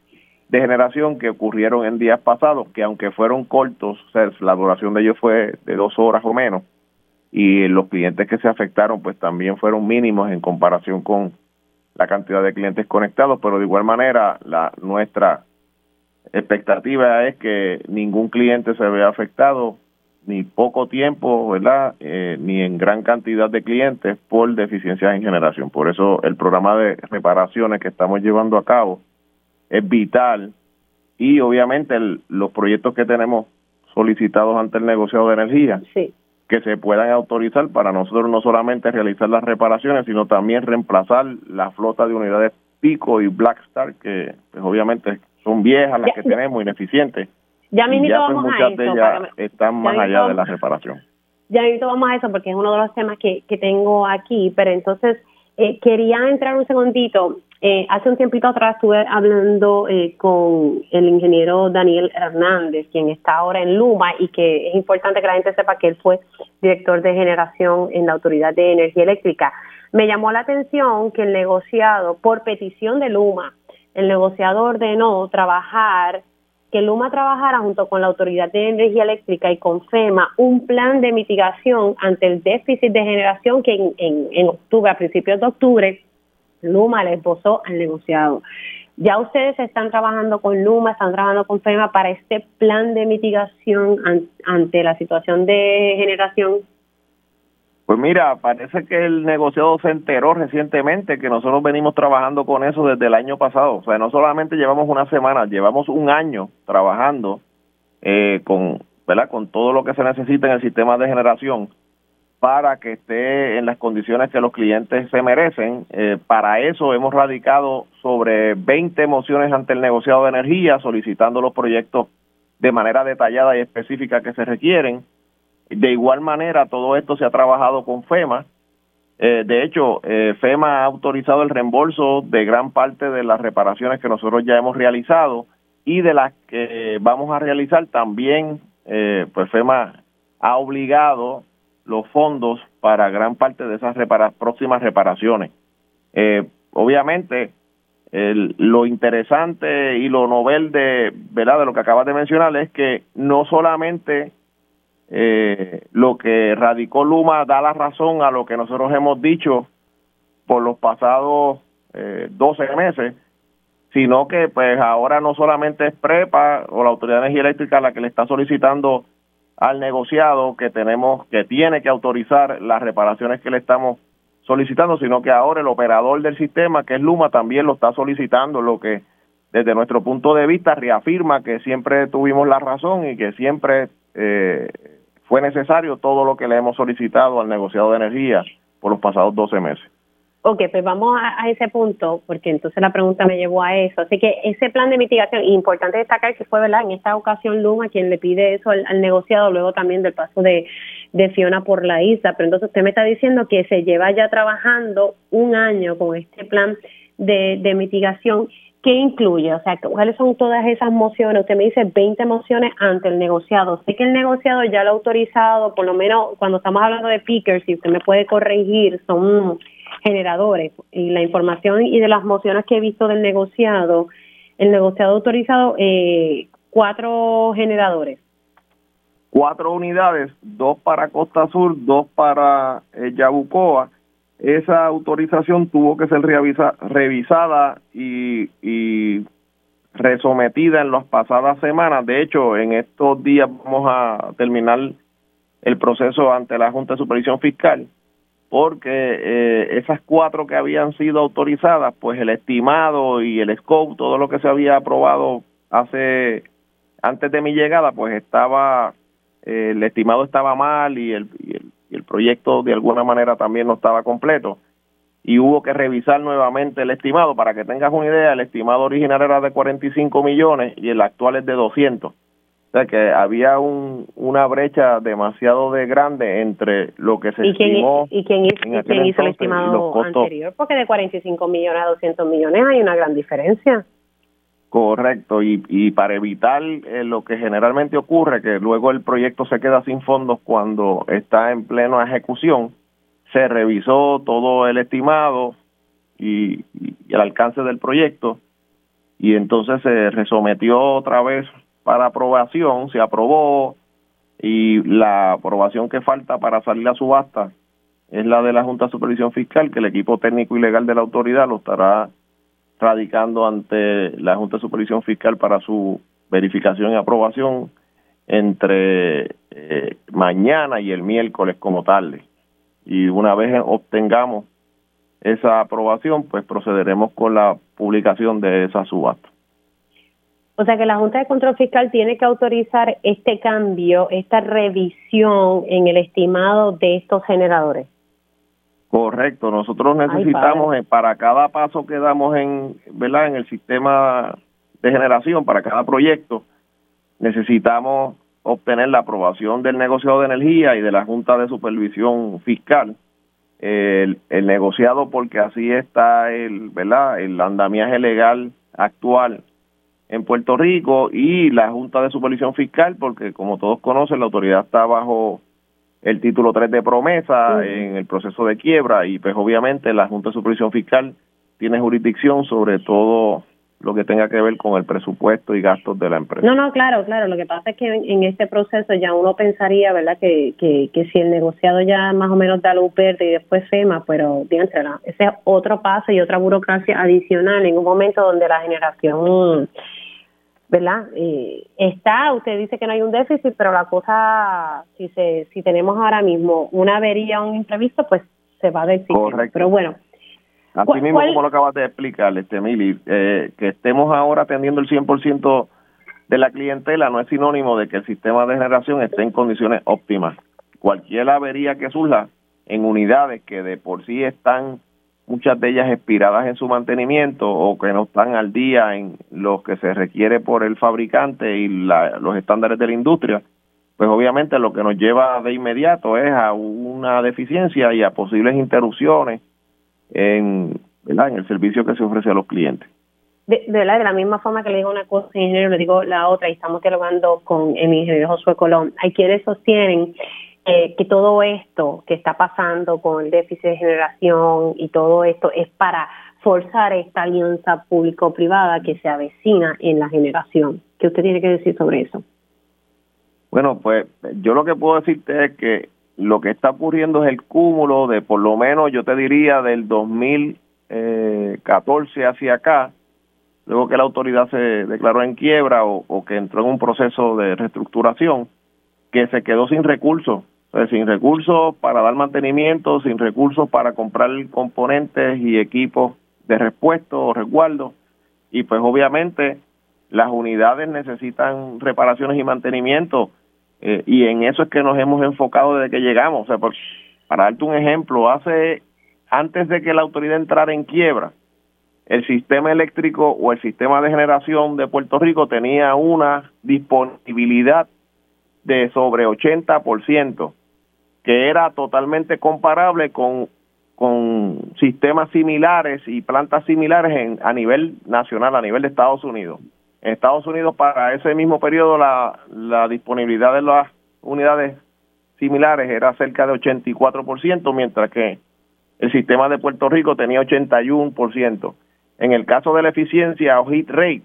generación que ocurrieron en días pasados, que aunque fueron cortos, la duración de ellos fue de dos horas o menos, y los clientes que se afectaron pues también fueron mínimos en comparación con la cantidad de clientes conectados, pero de igual manera la nuestra expectativa es que ningún cliente se vea afectado ni poco tiempo, ¿verdad? Eh, ni en gran cantidad de clientes por deficiencias en generación. Por eso el programa de reparaciones que estamos llevando a cabo es vital y obviamente los proyectos que tenemos solicitados ante el negociado de energía que se puedan autorizar para nosotros no solamente realizar las reparaciones, sino también reemplazar la flota de unidades Pico y Blackstar, que pues, obviamente son viejas las que tenemos, ineficientes ya mismo pues, vamos a eso. están más allá de la reparación. Ya mismo vamos a eso porque es uno de los temas que, que tengo aquí, pero entonces eh, quería entrar un segundito. Eh, hace un tiempito atrás estuve hablando eh, con el ingeniero Daniel Hernández, quien está ahora en Luma y que es importante que la gente sepa que él fue director de generación en la Autoridad de Energía Eléctrica. Me llamó la atención que el negociado, por petición de Luma, el negociado ordenó trabajar que Luma trabajara junto con la Autoridad de Energía Eléctrica y con FEMA un plan de mitigación ante el déficit de generación que en, en, octubre, a principios de octubre, Luma le esbozó al negociado. Ya ustedes están trabajando con Luma, están trabajando con FEMA para este plan de mitigación ante la situación de generación pues mira, parece que el negociado se enteró recientemente que nosotros venimos trabajando con eso desde el año pasado. O sea, no solamente llevamos una semana, llevamos un año trabajando eh, con, ¿verdad? con todo lo que se necesita en el sistema de generación para que esté en las condiciones que los clientes se merecen. Eh, para eso hemos radicado sobre 20 mociones ante el negociado de energía solicitando los proyectos de manera detallada y específica que se requieren de igual manera, todo esto se ha trabajado con FEMA. Eh, de hecho, eh, FEMA ha autorizado el reembolso de gran parte de las reparaciones que nosotros ya hemos realizado y de las que vamos a realizar también, eh, pues FEMA ha obligado los fondos para gran parte de esas próximas reparaciones. obviamente, lo interesante y lo novel de, ¿verdad? de lo que acabas de mencionar es que no solamente eh, lo que radicó Luma da la razón a lo que nosotros hemos dicho por los pasados eh, 12 meses, sino que pues ahora no solamente es PREPA o la Autoridad de Energía Eléctrica la que le está solicitando al negociado que tenemos que tiene que autorizar las reparaciones que le estamos solicitando, sino que ahora el operador del sistema, que es Luma, también lo está solicitando, lo que desde nuestro punto de vista reafirma que siempre tuvimos la razón y que siempre eh, fue necesario todo lo que le hemos solicitado al negociado de energía por los pasados 12 meses. Ok, pues vamos a, ese punto, porque entonces la pregunta me llevó a eso. Así que ese plan de mitigación, importante destacar que fue, ¿verdad? En esta ocasión Luma quien le pide eso al, negociado, luego también del paso de, de, Fiona por la isla. Pero entonces usted me está diciendo que se lleva ya trabajando un año con este plan de, de mitigación ¿qué incluye? O sea, ¿cuáles son todas esas mociones? Usted me dice 20 mociones ante el negociado. Sé que el negociado ya lo ha autorizado, por lo menos cuando estamos hablando de pickers, si usted me puede corregir, son generadores. Y la información y de las mociones que he visto del negociado, el negociado ha autorizado eh, cuatro generadores. Cuatro unidades, dos para Costa Sur, dos para eh, Yabucoa esa autorización tuvo que ser revisada y, y resometida en las pasadas semanas. De hecho, en estos días vamos a terminar el proceso ante la Junta de Supervisión Fiscal porque eh, esas cuatro que habían sido autorizadas, pues el estimado y el scope, todo lo que se había aprobado hace antes de mi llegada, pues estaba eh, el estimado estaba mal y el, proyecto de alguna manera también no estaba completo. y hubo que revisar nuevamente el estimado. Para que tengas una idea, el estimado original era de 45 millones y el actual es de 200. O sea que había un, una brecha demasiado de grande entre lo que se ¿Y estimó. ¿Y quién, quién hizo el estimado anterior? Porque de 45 millones a 200 millones hay una gran diferencia. Correcto, y, y para evitar eh, lo que generalmente ocurre, que luego el proyecto se queda sin fondos cuando está en plena ejecución, se revisó todo el estimado y, el alcance del proyecto y entonces se resometió otra vez para aprobación, se aprobó y la aprobación que falta para salir a subasta es la de la Junta de Supervisión Fiscal, que el equipo técnico y legal de la autoridad lo estará radicando ante la Junta de Supervisión Fiscal para su verificación y aprobación entre eh, mañana y el miércoles como tarde y una vez obtengamos esa aprobación, pues procederemos con la publicación de esa subasta. O sea que la Junta de Control Fiscal tiene que autorizar este cambio, esta revisión en el estimado de estos generadores. Correcto, nosotros necesitamos para cada paso que damos en, ¿verdad? en el sistema de generación, para cada proyecto, necesitamos obtener la aprobación del negociado de energía y de la Junta de Supervisión Fiscal. El, el negociado porque así está el, ¿verdad? el andamiaje legal actual en Puerto Rico y la Junta de Supervisión Fiscal porque como todos conocen la autoridad está bajo el título 3 de promesa en el proceso de quiebra y pues obviamente la Junta de Supervisión Fiscal tiene jurisdicción sobre todo lo que tenga que ver con el presupuesto y gastos de la empresa. No, no, claro, claro. Lo que pasa es que en, este proceso ya uno pensaría, ¿verdad?, que, que, que, si el negociado ya más o menos da luz verde y después FEMA, pero fíjense, ese es otro paso y otra burocracia adicional en un momento donde la generación, ¿verdad?, eh, está, usted dice que no hay un déficit, pero la cosa, si, se, si tenemos ahora mismo una avería o un imprevisto, pues se va a decir. Correcto. Pero bueno, Así mismo como lo acabas de explicar, este Mili, eh, que estemos ahora atendiendo el 100% de la clientela no es sinónimo de que el sistema de generación esté en condiciones óptimas. Cualquier avería que surja en unidades que de por sí están muchas de ellas expiradas en su mantenimiento o que no están al día en lo que se requiere por el fabricante y los estándares de la industria, pues obviamente lo que nos lleva de inmediato es a una deficiencia y a posibles interrupciones en, ¿verdad? en el servicio que se ofrece a los clientes. De, de, de la misma forma que le digo una cosa, ingeniero, le digo la otra, y estamos dialogando con el ingeniero Josué Colón. Hay quienes sostienen eh, que todo esto que está pasando con el déficit de generación y todo esto es para forzar esta alianza público-privada que se avecina en la generación. ¿Qué usted tiene que decir sobre eso? Bueno, pues yo lo que puedo decirte es que lo que está ocurriendo es el cúmulo de por lo menos yo te diría del 2014 hacia acá, luego que la autoridad se declaró en quiebra o, que entró en un proceso de reestructuración, que se quedó sin recursos, sin recursos para dar mantenimiento, sin recursos para comprar componentes y equipos de repuesto o resguardo, y pues obviamente las unidades necesitan reparaciones y mantenimiento eh, y en eso es que nos hemos enfocado desde que llegamos. O sea, para darte un ejemplo, hace antes de que la autoridad entrara en quiebra, el sistema eléctrico o el sistema de generación de Puerto Rico tenía una disponibilidad de sobre 80%, que era totalmente comparable con, con sistemas similares y plantas similares en, a nivel nacional, a nivel de Estados Unidos. En Estados Unidos para ese mismo periodo la, la disponibilidad de las unidades similares era cerca de 84%, mientras que el sistema de Puerto Rico tenía 81%. En el caso de la eficiencia o hit rate,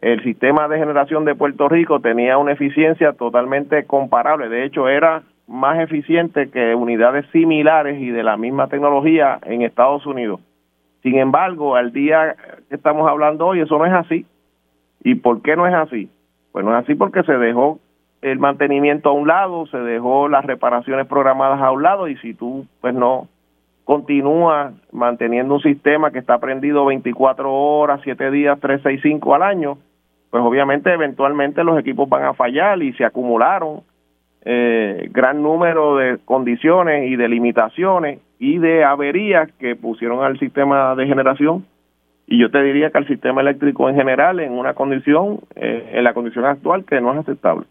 el sistema de generación de Puerto Rico tenía una eficiencia totalmente comparable. De hecho, era más eficiente que unidades similares y de la misma tecnología en Estados Unidos. Sin embargo, al día que estamos hablando hoy, eso no es así. ¿Y por qué no es así? Pues no es así porque se dejó el mantenimiento a un lado, se dejó las reparaciones programadas a un lado y si tú pues no continúas manteniendo un sistema que está prendido 24 horas, 7 días, 365 al año, pues obviamente eventualmente los equipos van a fallar y se acumularon eh, gran número de condiciones y de limitaciones y de averías que pusieron al sistema de generación. Y yo te diría que al sistema eléctrico en general en una condición eh, en la condición actual que no es aceptable.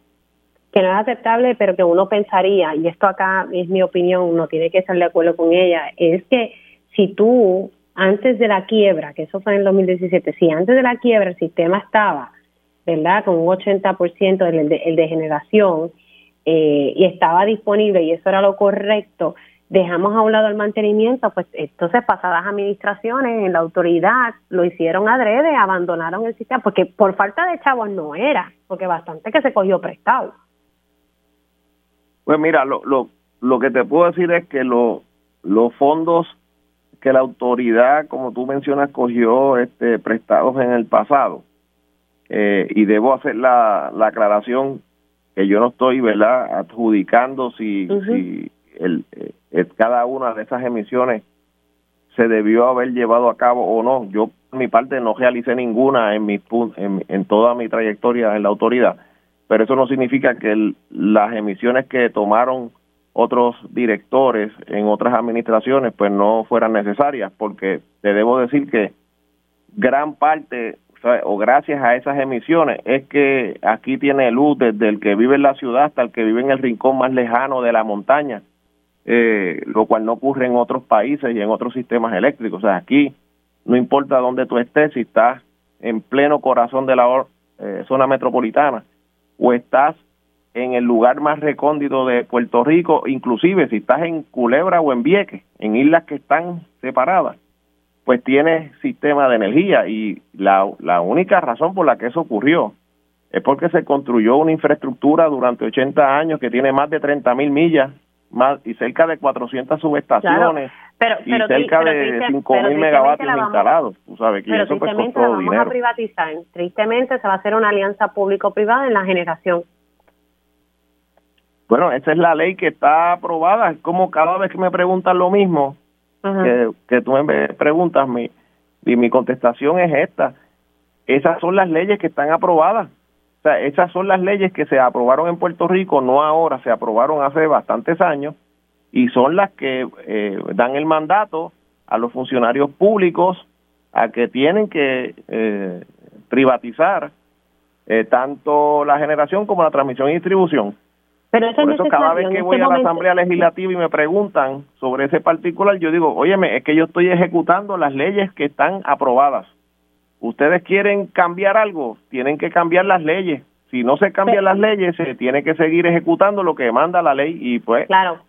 Que no es aceptable pero que uno pensaría y esto acá es mi opinión uno tiene que estar de acuerdo con ella es que si tú antes de la quiebra que eso fue en el 2017 si antes de la quiebra el sistema estaba verdad con un 80% el de, el de generación eh, y estaba disponible y eso era lo correcto, dejamos a un lado el mantenimiento, pues entonces pasadas administraciones en la autoridad lo hicieron adrede, abandonaron el sistema, porque por falta de chavos no era, porque bastante que se cogió prestado. Pues mira, lo, lo, lo que te puedo decir es que lo, los fondos que la autoridad, como tú mencionas, cogió este, prestados en el pasado, eh, y debo hacer la, la aclaración que yo no estoy, ¿verdad?, adjudicando si, si el, eh, cada una de esas emisiones se debió haber llevado a cabo o no. Yo, por mi parte, no realicé ninguna en, mi, en, en toda mi trayectoria en la autoridad, pero eso no significa que las emisiones que tomaron otros directores en otras administraciones pues no fueran necesarias, porque te debo decir que gran parte o gracias a esas emisiones es que aquí tiene luz desde el que vive en la ciudad hasta el que vive en el rincón más lejano de la montaña, eh, lo cual no ocurre en otros países y en otros sistemas eléctricos. O sea, aquí no importa dónde tú estés, si estás en pleno corazón de la eh, zona metropolitana o estás en el lugar más recóndito de Puerto Rico, inclusive si estás en Culebra o en Vieques, en islas que están separadas pues tiene sistema de energía y la, la única razón por la que eso ocurrió es porque se construyó una infraestructura durante 80 años que tiene más de 30 mil millas más y cerca de 400 subestaciones y cerca de 5 mil megavatios instalados. Tú sabes que eso pues costó la vamos a privatizar. Tristemente se va a hacer una alianza público-privada en la generación. Bueno, esa es la ley que está aprobada. Es como cada vez que me preguntan lo mismo, que, que tú me preguntas, mi, y mi contestación es esta. Esas son las leyes que están aprobadas. O sea, esas son las leyes que se aprobaron en Puerto Rico, no ahora, se aprobaron hace bastantes años, y son las que eh, dan el mandato a los funcionarios públicos a que tienen que eh, privatizar eh, tanto la generación como la transmisión y distribución. Pero eso Por eso cada vez que voy este a la Asamblea Legislativa y me preguntan sobre ese particular, yo digo, óyeme, es que yo estoy ejecutando las leyes que están aprobadas. Ustedes quieren cambiar algo, tienen que cambiar las leyes. Si no se cambian las leyes, se tiene que seguir ejecutando lo que manda la ley y pues... Claro,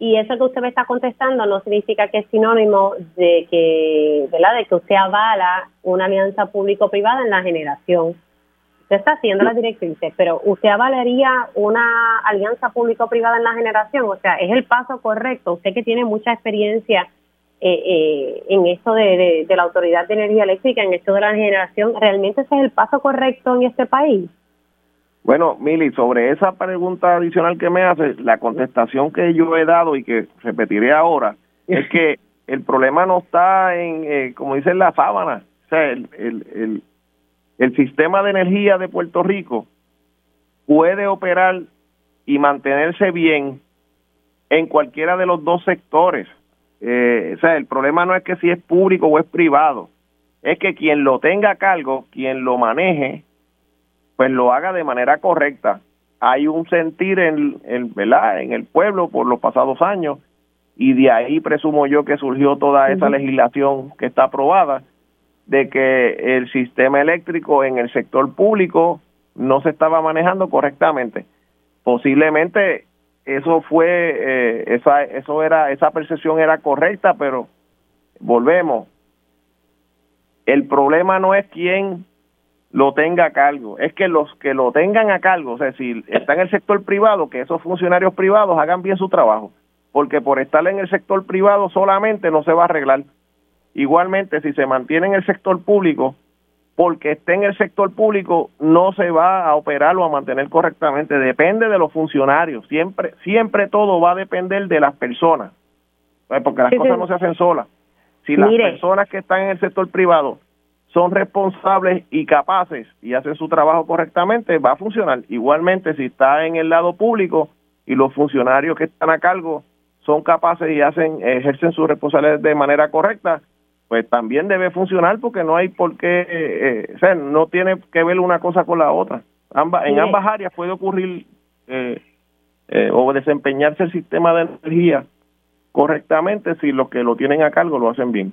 y eso que usted me está contestando no significa que es sinónimo de que, ¿verdad? De que usted avala una alianza público-privada en la generación Usted está haciendo las directrices, pero ¿usted avalaría una alianza público-privada en la generación? O sea, ¿es el paso correcto? Usted que tiene mucha experiencia eh, eh, en esto de, la Autoridad de Energía Eléctrica, en esto de la generación, ¿realmente ese es el paso correcto en este país? Bueno, Mili, sobre esa pregunta adicional que me hace, la contestación que yo he dado y que repetiré ahora es que el problema no está en, eh, como dice la sábana, o sea, el, el, el sistema de energía de Puerto Rico puede operar y mantenerse bien en cualquiera de los dos sectores. Eh, o sea, el problema no es que si es público o es privado, es que quien lo tenga a cargo, quien lo maneje, pues lo haga de manera correcta. Hay un sentir en, en, ¿verdad? en el pueblo por los pasados años y de ahí presumo yo que surgió toda esa legislación que está aprobada de que el sistema eléctrico en el sector público no se estaba manejando correctamente. Posiblemente eso fue eh, esa eso era esa percepción era correcta, pero volvemos. El problema no es quién lo tenga a cargo, es que los que lo tengan a cargo, o sea, si está en el sector privado, que esos funcionarios privados hagan bien su trabajo, porque por estar en el sector privado solamente no se va a arreglar Igualmente, si se mantiene en el sector público, porque esté en el sector público, no se va a operar o a mantener correctamente. Depende de los funcionarios. Siempre, siempre todo va a depender de las personas. Porque las cosas no se hacen solas. Si las personas que están en el sector privado son responsables y capaces y hacen su trabajo correctamente, va a funcionar. Igualmente, si está en el lado público, y los funcionarios que están a cargo son capaces y hacen ejercen sus responsabilidades de manera correcta, pues también debe funcionar porque no hay por qué, eh, o sea, no tiene que ver una cosa con la otra. Ambas, en ambas áreas puede ocurrir eh, eh, o desempeñarse el sistema de energía correctamente si los que lo tienen a cargo lo hacen bien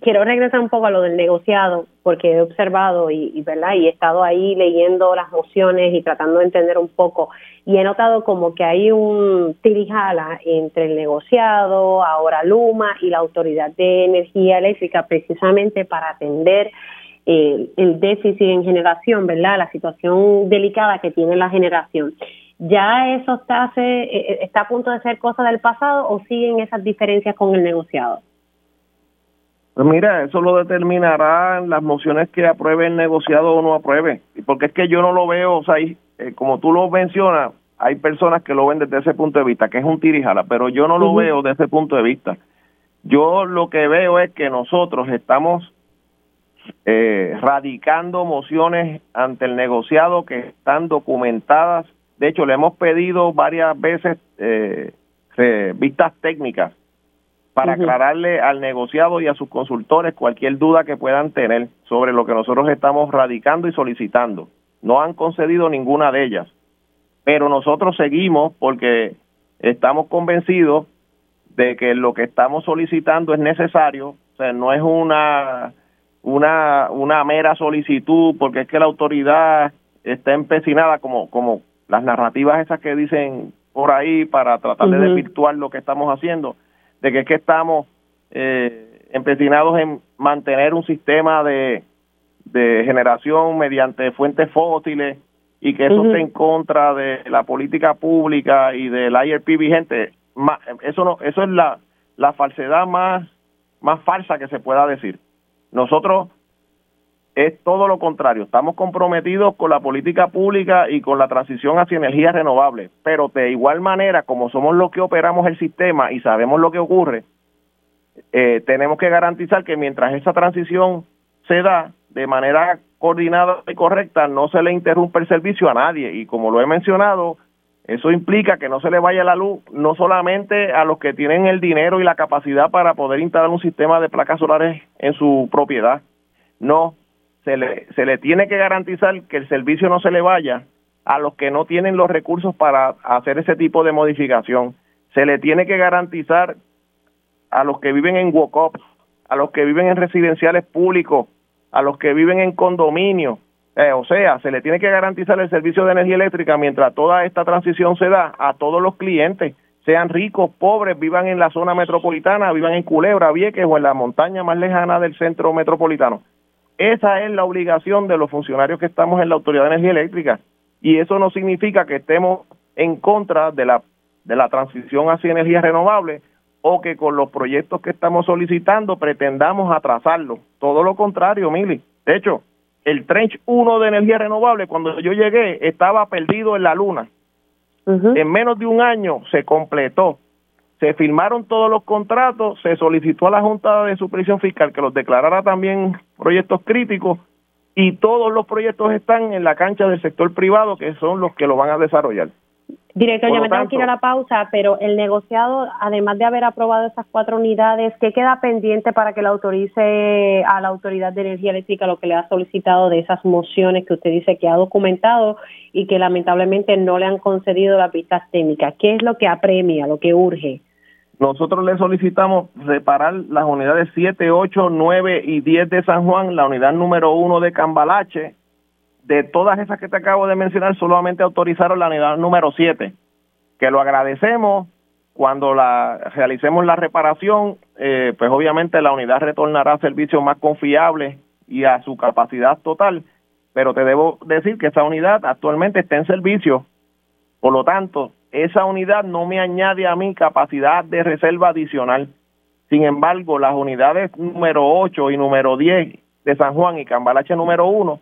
quiero regresar un poco a lo del negociado, porque he observado y, ¿verdad? y he estado ahí leyendo las mociones y tratando de entender un poco, y he notado como que hay un tirijala entre el negociado, ahora Luma y la Autoridad de Energía Eléctrica, precisamente para atender eh, el déficit en generación, ¿verdad? La situación delicada que tiene la generación. ¿Ya eso está, se, eh, está a punto de ser cosa del pasado o siguen esas diferencias con el negociado? Pues mira, eso lo determinarán las mociones que apruebe el negociado o no apruebe. Porque es que yo no lo veo, o sea, eh, como tú lo mencionas, hay personas que lo ven desde ese punto de vista, que es un tirijala, pero yo no lo veo desde ese punto de vista. Yo lo que veo es que nosotros estamos eh, radicando mociones ante el negociado que están documentadas. De hecho, le hemos pedido varias veces eh, vistas técnicas para aclararle al negociado y a sus consultores cualquier duda que puedan tener sobre lo que nosotros estamos radicando y solicitando. No han concedido ninguna de ellas, pero nosotros seguimos porque estamos convencidos de que lo que estamos solicitando es necesario, o sea, no es una una una mera solicitud porque es que la autoridad está empecinada como como las narrativas esas que dicen por ahí para tratar de desvirtuar lo que estamos haciendo de que es que estamos eh, empecinados en mantener un sistema de, de generación mediante fuentes fósiles y que eso esté en contra de la política pública y del IRP vigente, eso no, eso es la, la falsedad más, más falsa que se pueda decir. Nosotros es todo lo contrario, estamos comprometidos con la política pública y con la transición hacia energías renovables, pero de igual manera, como somos los que operamos el sistema y sabemos lo que ocurre, eh, tenemos que garantizar que mientras esa transición se da de manera coordinada y correcta, no se le interrumpe el servicio a nadie. Y como lo he mencionado, eso implica que no se le vaya la luz no solamente a los que tienen el dinero y la capacidad para poder instalar un sistema de placas solares en su propiedad. No, se le, se le tiene que garantizar que el servicio no se le vaya a los que no tienen los recursos para hacer ese tipo de modificación. Se le tiene que garantizar a los que viven en walk a los que viven en residenciales públicos, a los que viven en condominios. Eh, o sea, se le tiene que garantizar el servicio de energía eléctrica mientras toda esta transición se da a todos los clientes, sean ricos, pobres, vivan en la zona metropolitana, vivan en Culebra, Vieques o en la montaña más lejana del centro metropolitano. Esa es la obligación de los funcionarios que estamos en la Autoridad de Energía Eléctrica y eso no significa que estemos en contra de la de la transición hacia energías renovables o que con los proyectos que estamos solicitando pretendamos atrasarlo. Todo lo contrario, Mili. De hecho, el Trench 1 de energía renovable, cuando yo llegué, estaba perdido en la luna. En menos de un año se completó se firmaron todos los contratos, se solicitó a la Junta de Supervisión Fiscal que los declarara también proyectos críticos y todos los proyectos están en la cancha del sector privado que son los que lo van a desarrollar. Director, yo me tengo que ir a la pausa, pero el negociado, además de haber aprobado esas cuatro unidades, ¿qué queda pendiente para que le autorice a la Autoridad de Energía Eléctrica lo que le ha solicitado de esas mociones que usted dice que ha documentado y que lamentablemente no le han concedido las vistas técnicas? ¿Qué es lo que apremia, lo que urge? Nosotros le solicitamos reparar las unidades 7, 8, 9 y 10 de San Juan, la unidad número 1 de Cambalache. De todas esas que te acabo de mencionar, solamente autorizaron la unidad número 7, que lo agradecemos. Cuando la realicemos la reparación, eh, pues obviamente la unidad retornará a servicios más confiables y a su capacidad total, pero te debo decir que esa unidad actualmente está en servicio, por lo tanto, esa unidad no me añade a mí capacidad de reserva adicional. Sin embargo, las unidades número 8 y número 10 de San Juan y Cambalache número 1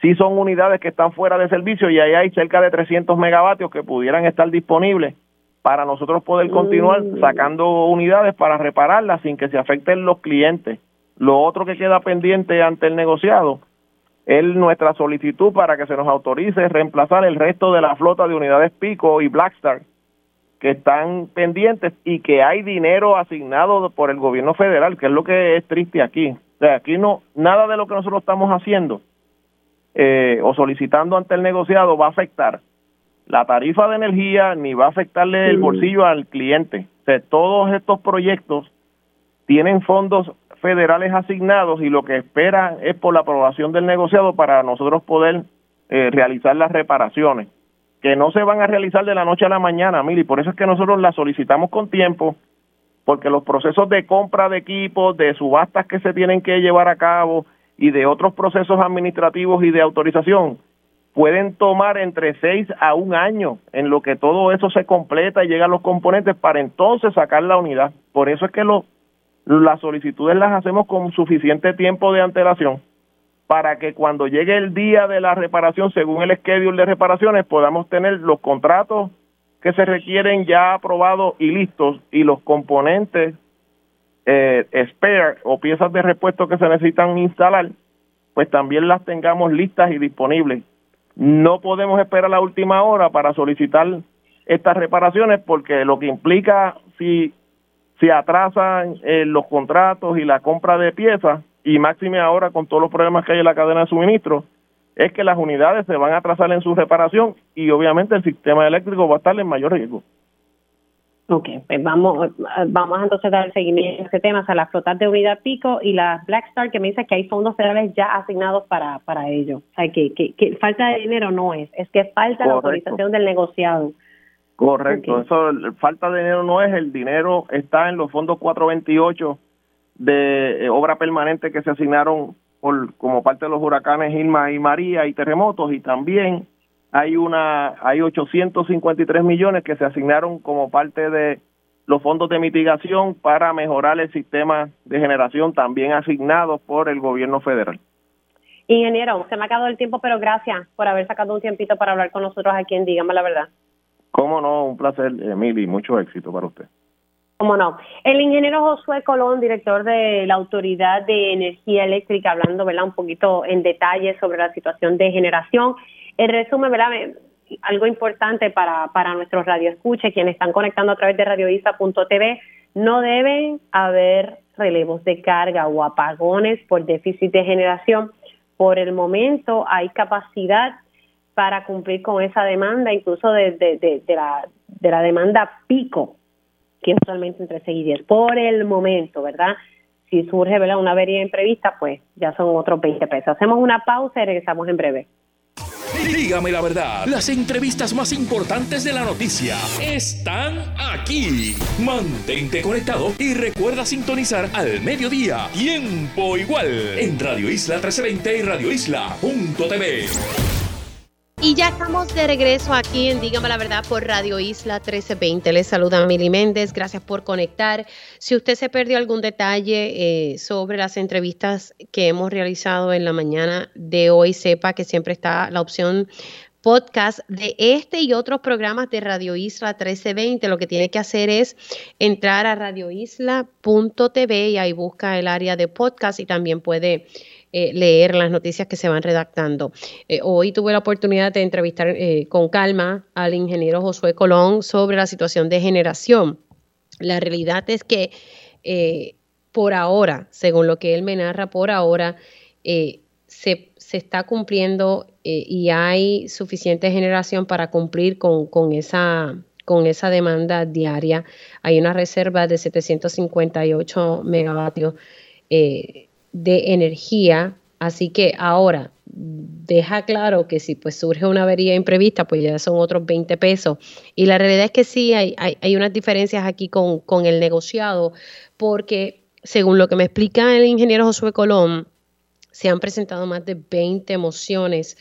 sí son unidades que están fuera de servicio y ahí hay cerca de 300 megavatios que pudieran estar disponibles para nosotros poder continuar mm. sacando unidades para repararlas sin que se afecten los clientes. Lo otro que queda pendiente ante el negociado es nuestra solicitud para que se nos autorice reemplazar el resto de la flota de unidades Pico y Blackstar que están pendientes y que hay dinero asignado por el gobierno federal, que es lo que es triste aquí. O sea, aquí no, nada de lo que nosotros estamos haciendo eh, o solicitando ante el negociado va a afectar la tarifa de energía ni va a afectarle el bolsillo al cliente. O sea, todos estos proyectos tienen fondos federales asignados y lo que esperan es por la aprobación del negociado para nosotros poder eh, realizar las reparaciones que no se van a realizar de la noche a la mañana, Mili, por eso es que nosotros las solicitamos con tiempo, porque los procesos de compra de equipos, de subastas que se tienen que llevar a cabo y de otros procesos administrativos y de autorización pueden tomar entre seis a un año en lo que todo eso se completa y llegan los componentes para entonces sacar la unidad. Por eso es que lo, las solicitudes las hacemos con suficiente tiempo de antelación para que cuando llegue el día de la reparación, según el schedule de reparaciones, podamos tener los contratos que se requieren ya aprobados y listos y los componentes eh, spare o piezas de repuesto que se necesitan instalar, pues también las tengamos listas y disponibles. No podemos esperar la última hora para solicitar estas reparaciones porque lo que implica si se atrasan eh, los contratos y la compra de piezas, y máxime ahora con todos los problemas que hay en la cadena de suministro, es que las unidades se van a atrasar en su reparación y obviamente el sistema eléctrico va a estar en mayor riesgo. Ok, pues vamos, vamos entonces a dar seguimiento a ese tema, o sea, la flotas de unidad pico y la Blackstar que me dice que hay fondos federales ya asignados para, para ello. O sea, que, que, falta de dinero no es, es que falta la autorización del negociado. Correcto, eso falta de dinero no es, el dinero está en los fondos 428 de eh, obra permanente que se asignaron por, como parte de los huracanes Irma y María y terremotos y también hay una hay 853 millones que se asignaron como parte de los fondos de mitigación para mejorar el sistema de generación también asignados por el gobierno federal. Ingeniero, se me ha acabado el tiempo, pero gracias por haber sacado un tiempito para hablar con nosotros aquí en Dígame la Verdad. Cómo no, un placer, Emily, mucho éxito para usted. ¿Cómo no? El ingeniero Josué Colón, director de la Autoridad de Energía Eléctrica, hablando ¿verdad? un poquito en detalle sobre la situación de generación. En resumen, ¿verdad? algo importante para, para nuestros radioescuches, quienes están conectando a través de radioisa.tv, no deben haber relevos de carga o apagones por déficit de generación. Por el momento hay capacidad para cumplir con esa demanda, incluso de, de, la, de la demanda pico que usualmente entre 6 y 10 por el momento, ¿verdad? Si surge ¿verdad? una avería imprevista, pues ya son otros 20 pesos. Hacemos una pausa y regresamos en breve. Dígame la verdad, las entrevistas más importantes de la noticia están aquí. Mantente conectado y recuerda sintonizar al mediodía, tiempo igual, en Radio Isla 1320 y Radio Isla.tv. Y ya estamos de regreso aquí en Dígame la Verdad por Radio Isla 1320. Les saluda Mili Méndez. Gracias por conectar. Si usted se perdió algún detalle eh, sobre las entrevistas que hemos realizado en la mañana de hoy, sepa que siempre está la opción podcast de este y otros programas de Radio Isla 1320. Lo que tiene que hacer es entrar a radioisla.tv y ahí busca el área de podcast y también puede eh, leer las noticias que se van redactando. Eh, hoy tuve la oportunidad de entrevistar eh, con calma al ingeniero Josué Colón sobre la situación de generación. La realidad es que por ahora, según lo que él me narra, por ahora se, está cumpliendo y hay suficiente generación para cumplir con, con esa con esa demanda diaria. Hay una reserva de 758 megavatios de energía. Así que ahora deja claro que si pues surge una avería imprevista, pues ya son otros 20 pesos. Y la realidad es que sí, hay, hay, unas diferencias aquí con, con el negociado, porque según lo que me explica el ingeniero Josué Colón, se han presentado más de 20 mociones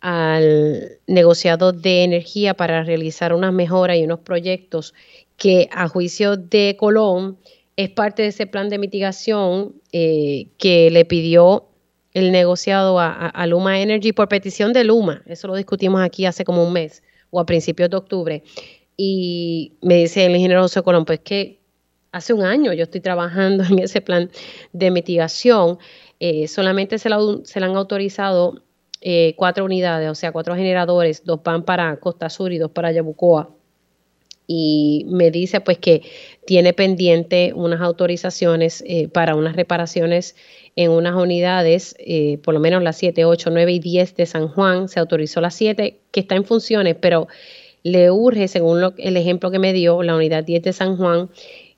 al negociado de energía para realizar unas mejoras y unos proyectos que a juicio de Colón es parte de ese plan de mitigación eh, que le pidió el negociado a, Luma Energy por petición de Luma. Eso lo discutimos aquí hace como un mes o a principios de octubre. Y me dice el ingeniero José Colón, pues que hace un año yo estoy trabajando en ese plan de mitigación. Eh, solamente se, le han autorizado eh, cuatro unidades, o sea, cuatro generadores, dos van para Costa Sur y dos para Yabucoa. Y me dice pues que tiene pendiente unas autorizaciones eh, para unas reparaciones en unas unidades, eh, por lo menos las 7, 8, 9 y 10 de San Juan, se autorizó las 7 que está en funciones, pero le urge, según el ejemplo que me dio, la unidad 10 de San Juan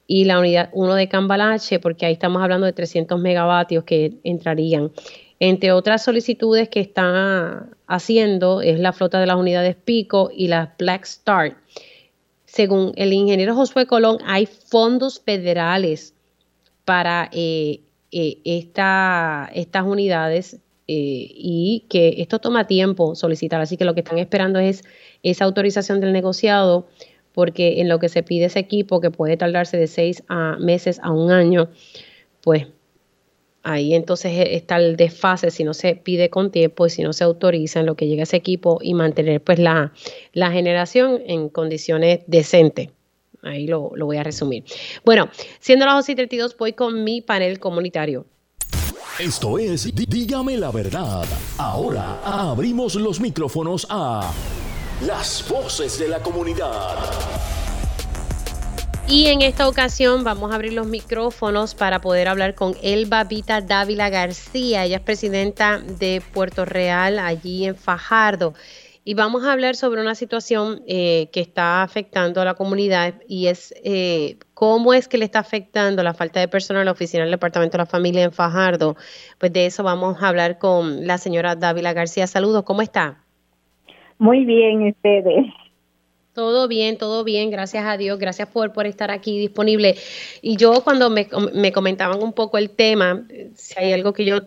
y la unidad 1 de Cambalache, porque ahí estamos hablando de 300 megavatios que entrarían. Entre otras solicitudes que está haciendo es la flota de las unidades Pico y las Black Start. Según el ingeniero Josué Colón, hay fondos federales para eh, eh, estas unidades eh, y que esto toma tiempo solicitar. Así que lo que están esperando es esa autorización del negociado, porque en lo que se pide ese equipo, que puede tardarse de seis a meses a un año, pues ahí entonces e, está el desfase si no se pide con tiempo y si no se autoriza en lo que llega ese equipo y mantener pues la, la generación en condiciones decentes. Ahí lo, lo, voy a resumir. Bueno, siendo las 12 y 32, voy con mi panel comunitario. Esto es Dígame la verdad. Ahora abrimos los micrófonos a las voces de la comunidad. Y en esta ocasión vamos a abrir los micrófonos para poder hablar con Elba Vita Dávila García. Ella es presidenta de Puerto Real, allí en Fajardo. Y vamos a hablar sobre una situación eh, que está afectando a la comunidad y es eh, cómo es que le está afectando la falta de personal en la oficina del Departamento de la Familia en Fajardo. Pues de eso vamos a hablar con la señora Dávila García. Saludos, ¿cómo está? Muy bien, ustedes. Todo bien, todo bien, gracias a Dios, gracias por, estar aquí disponible. Y yo cuando me, me comentaban un poco el tema, si hay algo que yo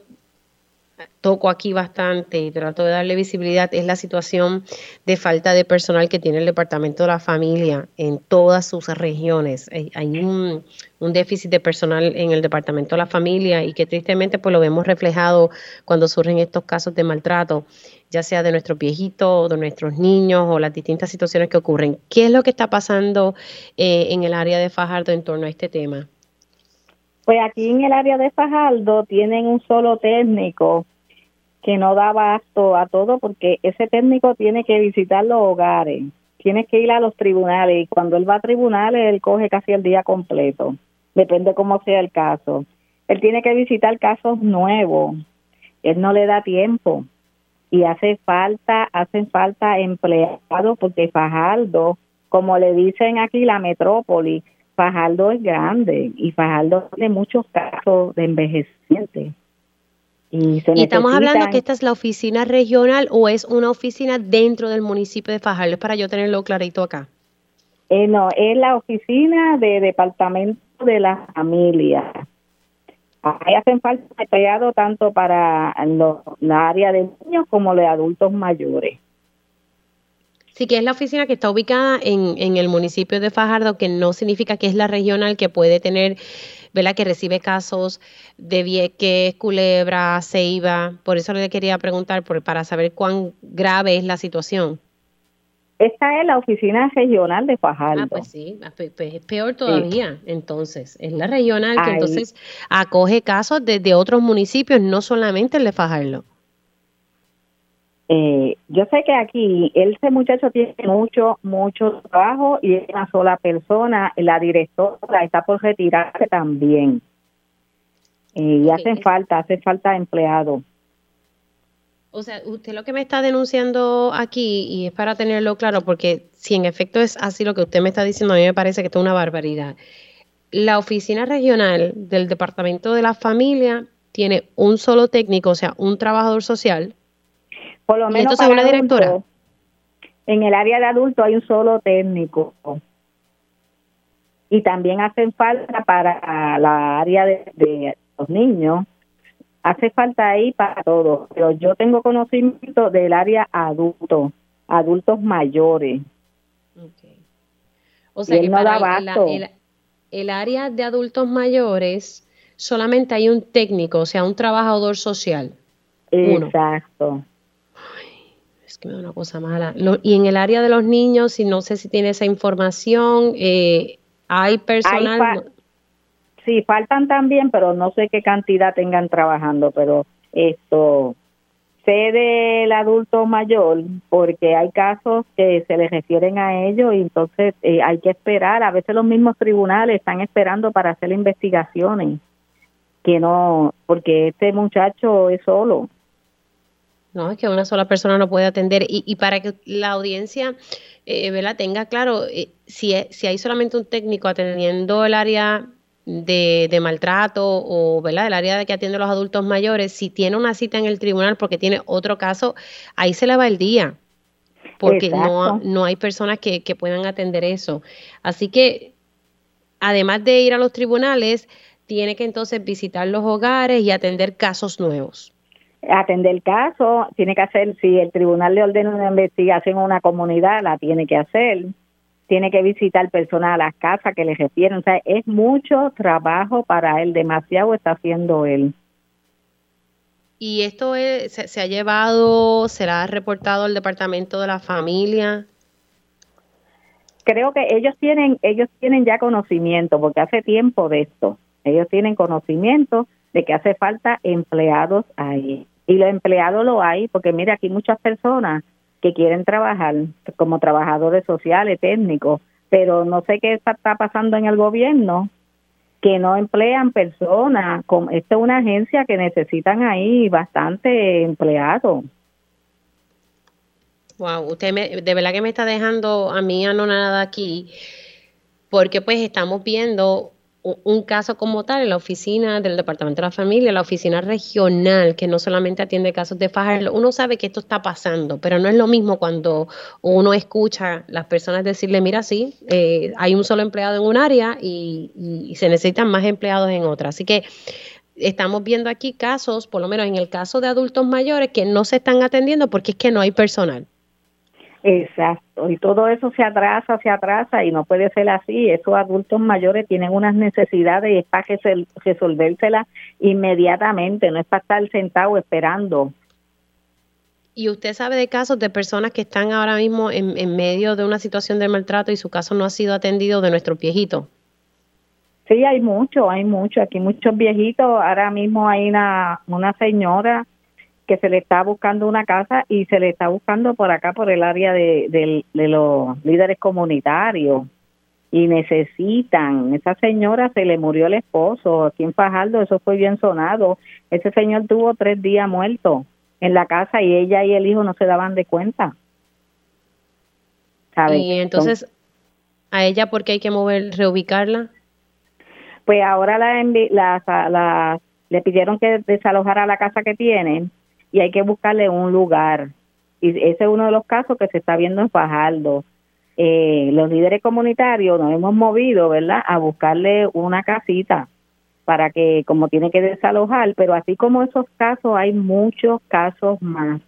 toco aquí bastante y trato de darle visibilidad es la situación de falta de personal que tiene el Departamento de la Familia en todas sus regiones. Hay, un, un, déficit de personal en el Departamento de la Familia y que tristemente pues lo vemos reflejado cuando surgen estos casos de maltrato ya sea de nuestros viejitos, de nuestros niños o las distintas situaciones que ocurren. ¿Qué es lo que está pasando eh, en el área de Fajardo en torno a este tema? Pues aquí en el área de Fajardo tienen un solo técnico que no da abasto a todo porque ese técnico tiene que visitar los hogares, tiene que ir a los tribunales y cuando él va a tribunales él coge casi el día completo, depende cómo sea el caso. Él tiene que visitar casos nuevos, él no le da tiempo y hace falta, hacen falta empleados porque Fajardo, como le dicen aquí la metrópoli, Fajardo es grande y Fajardo tiene muchos casos de envejecientes. Y, estamos hablando que esta es la oficina regional o es una oficina dentro del municipio de Fajardo, para yo tenerlo clarito acá. Eh, no, es la oficina de departamento de la familia. Ahí hacen falta empleados tanto para la área de niños como de adultos mayores. Sí, que es la oficina que está ubicada en, en el municipio de Fajardo, que no significa que es la regional que puede tener, ¿verdad? Que recibe casos de Vieques, Culebra, Ceiba. Por eso le quería preguntar, por, para saber cuán grave es la situación. Esta es la oficina regional de Fajardo. Ah, pues sí, ah, pues, es peor todavía. Entonces, es la regional que entonces acoge casos desde otros municipios, no solamente el de Fajardo. Eh, yo sé que aquí ese muchacho tiene mucho, mucho trabajo y es una sola persona. La directora está por retirarse también. Eh, y hacen falta, hace falta empleados. O sea, usted lo que me está denunciando aquí, y es para tenerlo claro, porque si en efecto es así lo que usted me está diciendo, a mí me parece que esto es una barbaridad. La oficina regional del Departamento de la Familia tiene un solo técnico, o sea, un trabajador social. Por lo menos. una directora. en el área de adultos hay un solo técnico. Y también hacen falta para la área de los niños hace falta ahí para todo, pero yo tengo conocimiento del área adulto, adultos mayores. O sea que para el, área de adultos mayores solamente hay un técnico, o sea, un trabajador social. Exacto. es que me da una cosa mala. y en el área de los niños, y no sé si tiene esa información, eh, hay personal. Sí, faltan también, pero no sé qué cantidad tengan trabajando, pero esto sé del adulto mayor porque hay casos que se les refieren a ellos y entonces eh, hay que esperar. A veces los mismos tribunales están esperando para hacer investigaciones que no, porque este muchacho es solo. No, es que una sola persona no puede atender. Y, y para que la audiencia eh, tenga claro, eh, si, si hay solamente un técnico atendiendo el área de, maltrato o ¿verdad? el área de que atiende a los adultos mayores, si tiene una cita en el tribunal porque tiene otro caso, ahí se le va el día, porque no, no hay personas que, que puedan atender eso. Así que, además de ir a los tribunales, tiene que entonces visitar los hogares y atender casos nuevos atender el caso, tiene que hacer, si el tribunal le ordena una investigación a una comunidad, la tiene que hacer tiene que visitar personas a las casas que le refieren. O sea, es mucho trabajo para él, demasiado está haciendo él. ¿Y esto se, ha llevado, será reportado al departamento de la familia? Creo que ellos tienen, ellos tienen ya conocimiento, porque hace tiempo de esto. Ellos tienen conocimiento de que hace falta empleados ahí. Y los empleados lo hay, porque mira, aquí muchas personas que quieren trabajar como trabajadores sociales, técnicos, pero no sé qué está pasando en el gobierno, que no emplean personas. Esta es una agencia que necesitan ahí bastante empleados. Wow, usted me, de verdad que me está dejando a mí anonada aquí, porque pues estamos viendo un caso como tal en la oficina del Departamento de la Familia, la oficina regional, que no solamente atiende casos de Fajardo, uno sabe que esto está pasando, pero no es lo mismo cuando uno escucha las personas decirle, mira, sí, eh, hay un solo empleado en un área y, y se necesitan más empleados en otra. Así que estamos viendo aquí casos, por lo menos en el caso de adultos mayores, que no se están atendiendo porque es que no hay personal. Exacto, y todo eso se atrasa, se atrasa y no puede ser así. Esos adultos mayores tienen unas necesidades y es para resolvérselas inmediatamente, no es para estar sentado esperando. ¿Y usted sabe de casos de personas que están ahora mismo en, en medio de una situación de maltrato y su caso no ha sido atendido de nuestros viejitos? Sí, hay mucho, hay mucho. Aquí muchos viejitos. Ahora mismo hay una, una señora que se le está buscando una casa y se le está buscando por acá, por el área de, los líderes comunitarios. Y necesitan, esa señora se le murió el esposo aquí en Fajardo, eso fue bien sonado. Ese señor tuvo tres días muerto en la casa y ella y el hijo no se daban de cuenta. Y entonces, ¿a ella por qué hay que mover, reubicarla? Pues ahora la, la, la, le pidieron que desalojara la casa que tienen y hay que buscarle un lugar. Y ese es uno de los casos que se está viendo en Fajardo. Eh, los líderes comunitarios nos hemos movido, ¿verdad?, a buscarle una casita para que, como tiene que desalojar, pero así como esos casos, hay muchos casos más.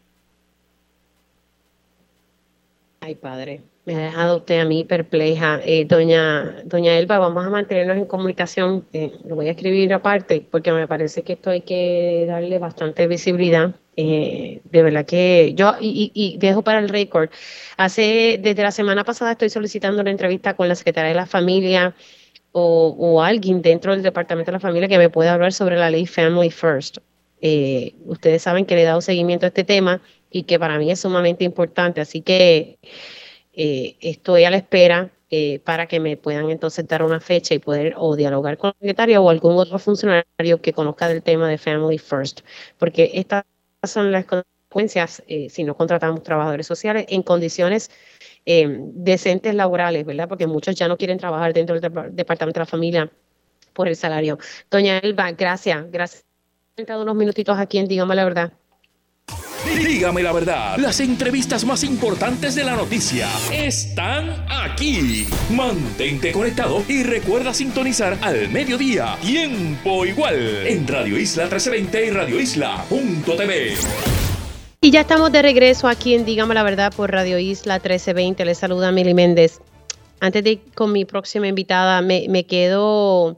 Ay, padre. Me ha dejado usted a mí perpleja. Eh, doña, doña Elba, vamos a mantenernos en comunicación. Eh, lo voy a escribir aparte porque me parece que esto hay que darle bastante visibilidad. Eh, de verdad que yo, y, dejo para el récord, hace, desde la semana pasada estoy solicitando una entrevista con la secretaria de la familia o, alguien dentro del departamento de la familia que me pueda hablar sobre la ley Family First. ustedes saben que le he dado seguimiento a este tema y que para mí es sumamente importante, así que eh, estoy a la espera eh, para que me puedan entonces dar una fecha y poder o dialogar con la secretaria o algún otro funcionario que conozca del tema de Family First, porque estas son las consecuencias eh, si no contratamos trabajadores sociales en condiciones decentes laborales, ¿verdad? Porque muchos ya no quieren trabajar dentro del Departamento de la Familia por el salario. Doña Elba, gracias, gracias. He unos minutitos aquí en Dígame la Verdad. Dígame la verdad, las entrevistas más importantes de la noticia están aquí. Mantente conectado y recuerda sintonizar al mediodía, tiempo igual, en Radio Isla 1320 y Radio Isla.tv. Y ya estamos de regreso aquí en Dígame la verdad por Radio Isla 1320. Les saluda Mili Méndez. Antes de ir con mi próxima invitada, me, me quedo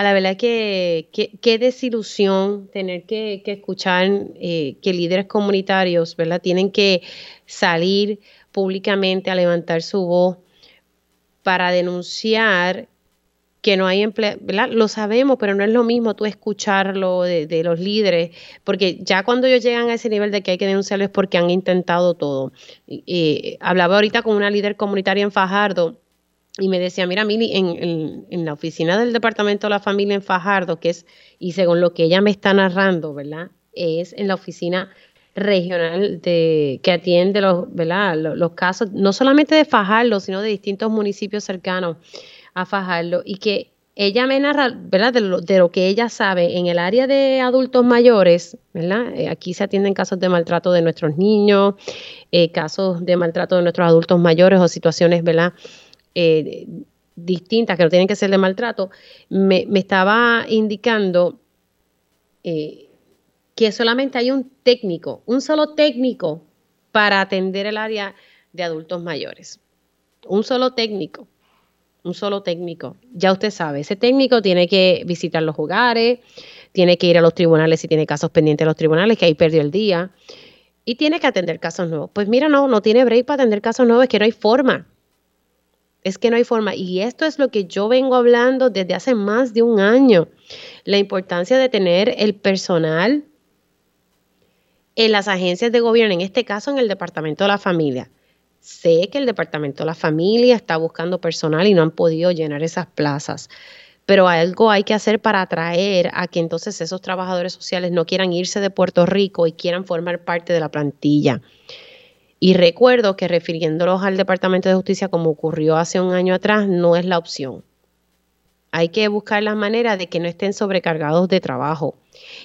a la verdad que qué desilusión tener que, escuchar eh, que líderes comunitarios, ¿verdad? Tienen que salir públicamente a levantar su voz para denunciar que no hay empleo, ¿verdad? Lo sabemos, pero no es lo mismo tú escucharlo de, los líderes, porque ya cuando ellos llegan a ese nivel de que hay que denunciarlo es porque han intentado todo. Y, hablaba ahorita con una líder comunitaria en Fajardo y me decía, mira, Mili, en, en, la oficina del Departamento de la Familia en Fajardo, que es, y según lo que ella me está narrando, ¿verdad? Es en la oficina regional de, que atiende los, ¿verdad? los, casos, no solamente de Fajardo, sino de distintos municipios cercanos a Fajardo y que ella me narra, ¿verdad? De lo, de lo, que ella sabe en el área de adultos mayores, ¿verdad? Eh, aquí se atienden casos de maltrato de nuestros niños, eh, casos de maltrato de nuestros adultos mayores o situaciones, ¿verdad? Eh, distintas que no tienen que ser de maltrato. Me, me estaba indicando que solamente hay un técnico, un solo técnico para atender el área de adultos mayores. Un solo técnico un solo técnico. Ya usted sabe, ese técnico tiene que visitar los hogares, tiene que ir a los tribunales si tiene casos pendientes de los tribunales, que ahí perdió el día, y tiene que atender casos nuevos. Pues mira, no, no tiene break para atender casos nuevos, es que no hay forma. Es que no hay forma. Y esto es lo que yo vengo hablando desde hace más de un año. La importancia de tener el personal en las agencias de gobierno, en este caso en el Departamento de la Familia Sé que el Departamento de la Familia está buscando personal y no han podido llenar esas plazas, pero algo hay que hacer para atraer a que entonces esos trabajadores sociales no quieran irse de Puerto Rico y quieran formar parte de la plantilla. Y recuerdo que refiriéndolos al Departamento de Justicia como ocurrió hace un año atrás, no es la opción. Hay que buscar la manera de que no estén sobrecargados de trabajo.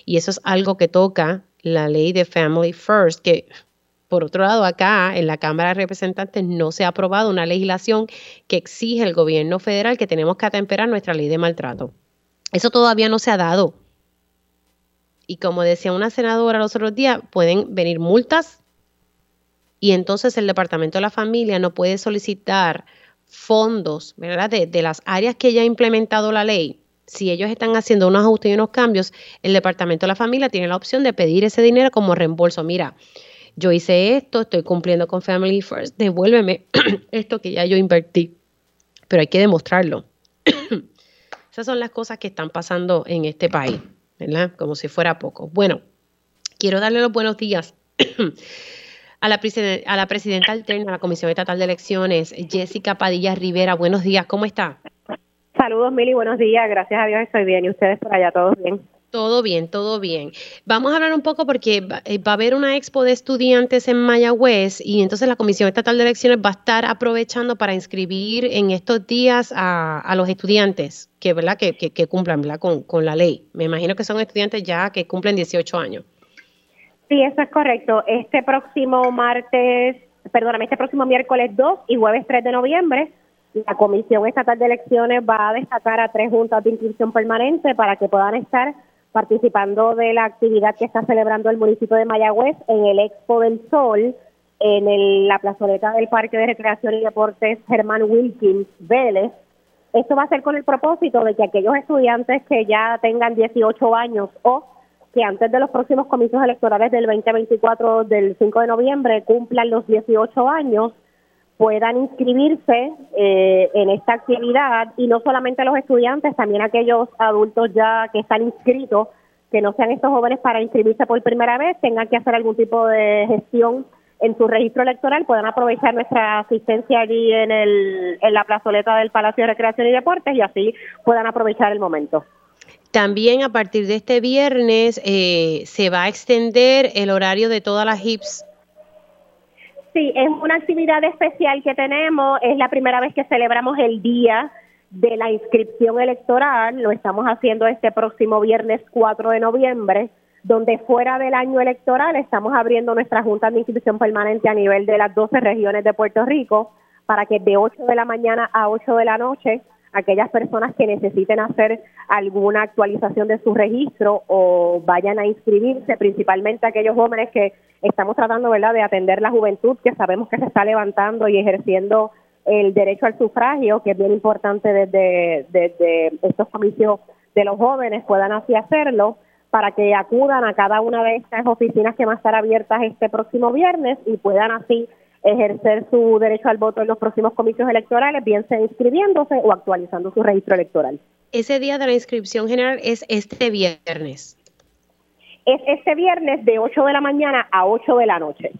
Y eso es algo que toca la ley de Family First, que por otro lado, acá en la Cámara de Representantes no se ha aprobado una legislación que exige el gobierno federal que tenemos que atemperar nuestra ley de maltrato. Eso todavía no se ha dado. Y como decía una senadora los otros días, pueden venir multas y entonces el Departamento de la Familia no puede solicitar fondos ¿verdad? De, de las áreas que ya ha implementado la ley. Si ellos están haciendo unos ajustes y unos cambios, el Departamento de la Familia tiene la opción de pedir ese dinero como reembolso. Mira, yo hice esto, estoy cumpliendo con Family First, devuélveme esto que ya yo invertí. Pero hay que demostrarlo. Esas son las cosas que están pasando en este país, ¿verdad? Como si fuera poco. Bueno, quiero darle los buenos días a la, a la presidenta alterna de la Comisión Estatal de Elecciones, Jessica Padilla Rivera. Buenos días, ¿cómo está? Saludos, Mili, buenos días. Gracias a Dios estoy bien. ¿Y ustedes por allá, todos bien? Todo bien, todo bien. Vamos a hablar un poco porque eh, va, a haber una expo de estudiantes en Mayagüez y entonces la Comisión Estatal de Elecciones va a estar aprovechando para inscribir en estos días a, los estudiantes que, ¿verdad? que, que, cumplan Con, con la ley. Me imagino que son estudiantes ya que cumplen 18 años. Sí, eso es correcto. Este próximo martes, perdóname, este próximo miércoles 2 y jueves 3 de noviembre la Comisión Estatal de Elecciones va a destacar a tres juntas de inscripción permanente para que puedan estar participando de la actividad que está celebrando el municipio de Mayagüez en el Expo del Sol, en la plazoleta del Parque de Recreación y Deportes Germán Wilkins Vélez. Esto va a ser con el propósito de que aquellos estudiantes que ya tengan 18 años o que antes de los próximos comicios electorales del 2024 del 5 de noviembre cumplan los 18 años, puedan inscribirse eh, en esta actividad y no solamente los estudiantes, también aquellos adultos ya que están inscritos, que no sean estos jóvenes para inscribirse por primera vez, tengan que hacer algún tipo de gestión en su registro electoral, puedan aprovechar nuestra asistencia allí en, el, en la plazoleta del Palacio de Recreación y Deportes y así puedan aprovechar el momento. También a partir de este viernes eh, se va a extender el horario de todas las HIPS Sí, es una actividad especial que tenemos. Es la primera vez que celebramos el día de la inscripción electoral. Lo estamos haciendo este próximo viernes 4 de noviembre, donde fuera del año electoral estamos abriendo nuestra Junta de Inscripción Permanente a nivel de las 12 regiones de Puerto Rico para que de 8 de la mañana a 8 de la noche aquellas personas que necesiten hacer alguna actualización de su registro o vayan a inscribirse, principalmente aquellos jóvenes que estamos tratando, ¿verdad?, de atender la juventud que sabemos que se está levantando y ejerciendo el derecho al sufragio, que es bien importante desde, desde estos comicios de los jóvenes, puedan así hacerlo para que acudan a cada una de estas oficinas que van a estar abiertas este próximo viernes y puedan así ejercer su derecho al voto en los próximos comicios electorales, bien sea inscribiéndose o actualizando su registro electoral. Ese día de la inscripción general es este viernes. Es este viernes de 8 de la mañana a 8 de la noche.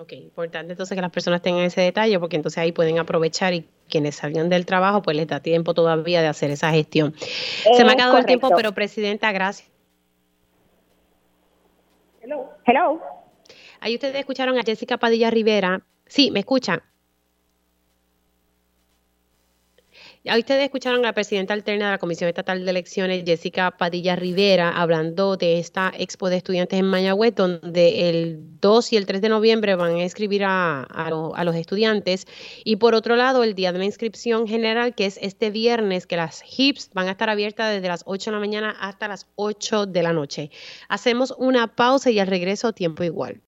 Ok, importante entonces que las personas tengan ese detalle porque entonces ahí pueden aprovechar y quienes salgan del trabajo pues les da tiempo todavía de hacer esa gestión. Se me ha acabado el tiempo, pero Presidenta, gracias. Hello. Hello. Ahí ustedes escucharon a Jessica Padilla Rivera. Sí, me escuchan. Ahí ustedes escucharon a la presidenta alterna de la Comisión Estatal de Elecciones, Jessica Padilla Rivera, hablando de esta expo de estudiantes en Mayagüez, donde el 2 y el 3 de noviembre van a inscribir a, a, los estudiantes. Y por otro lado, el día de la inscripción general, que es este viernes, que las HIPS van a estar abiertas desde las 8 de la mañana hasta las 8 de la noche. Hacemos una pausa y al regreso tiempo igual.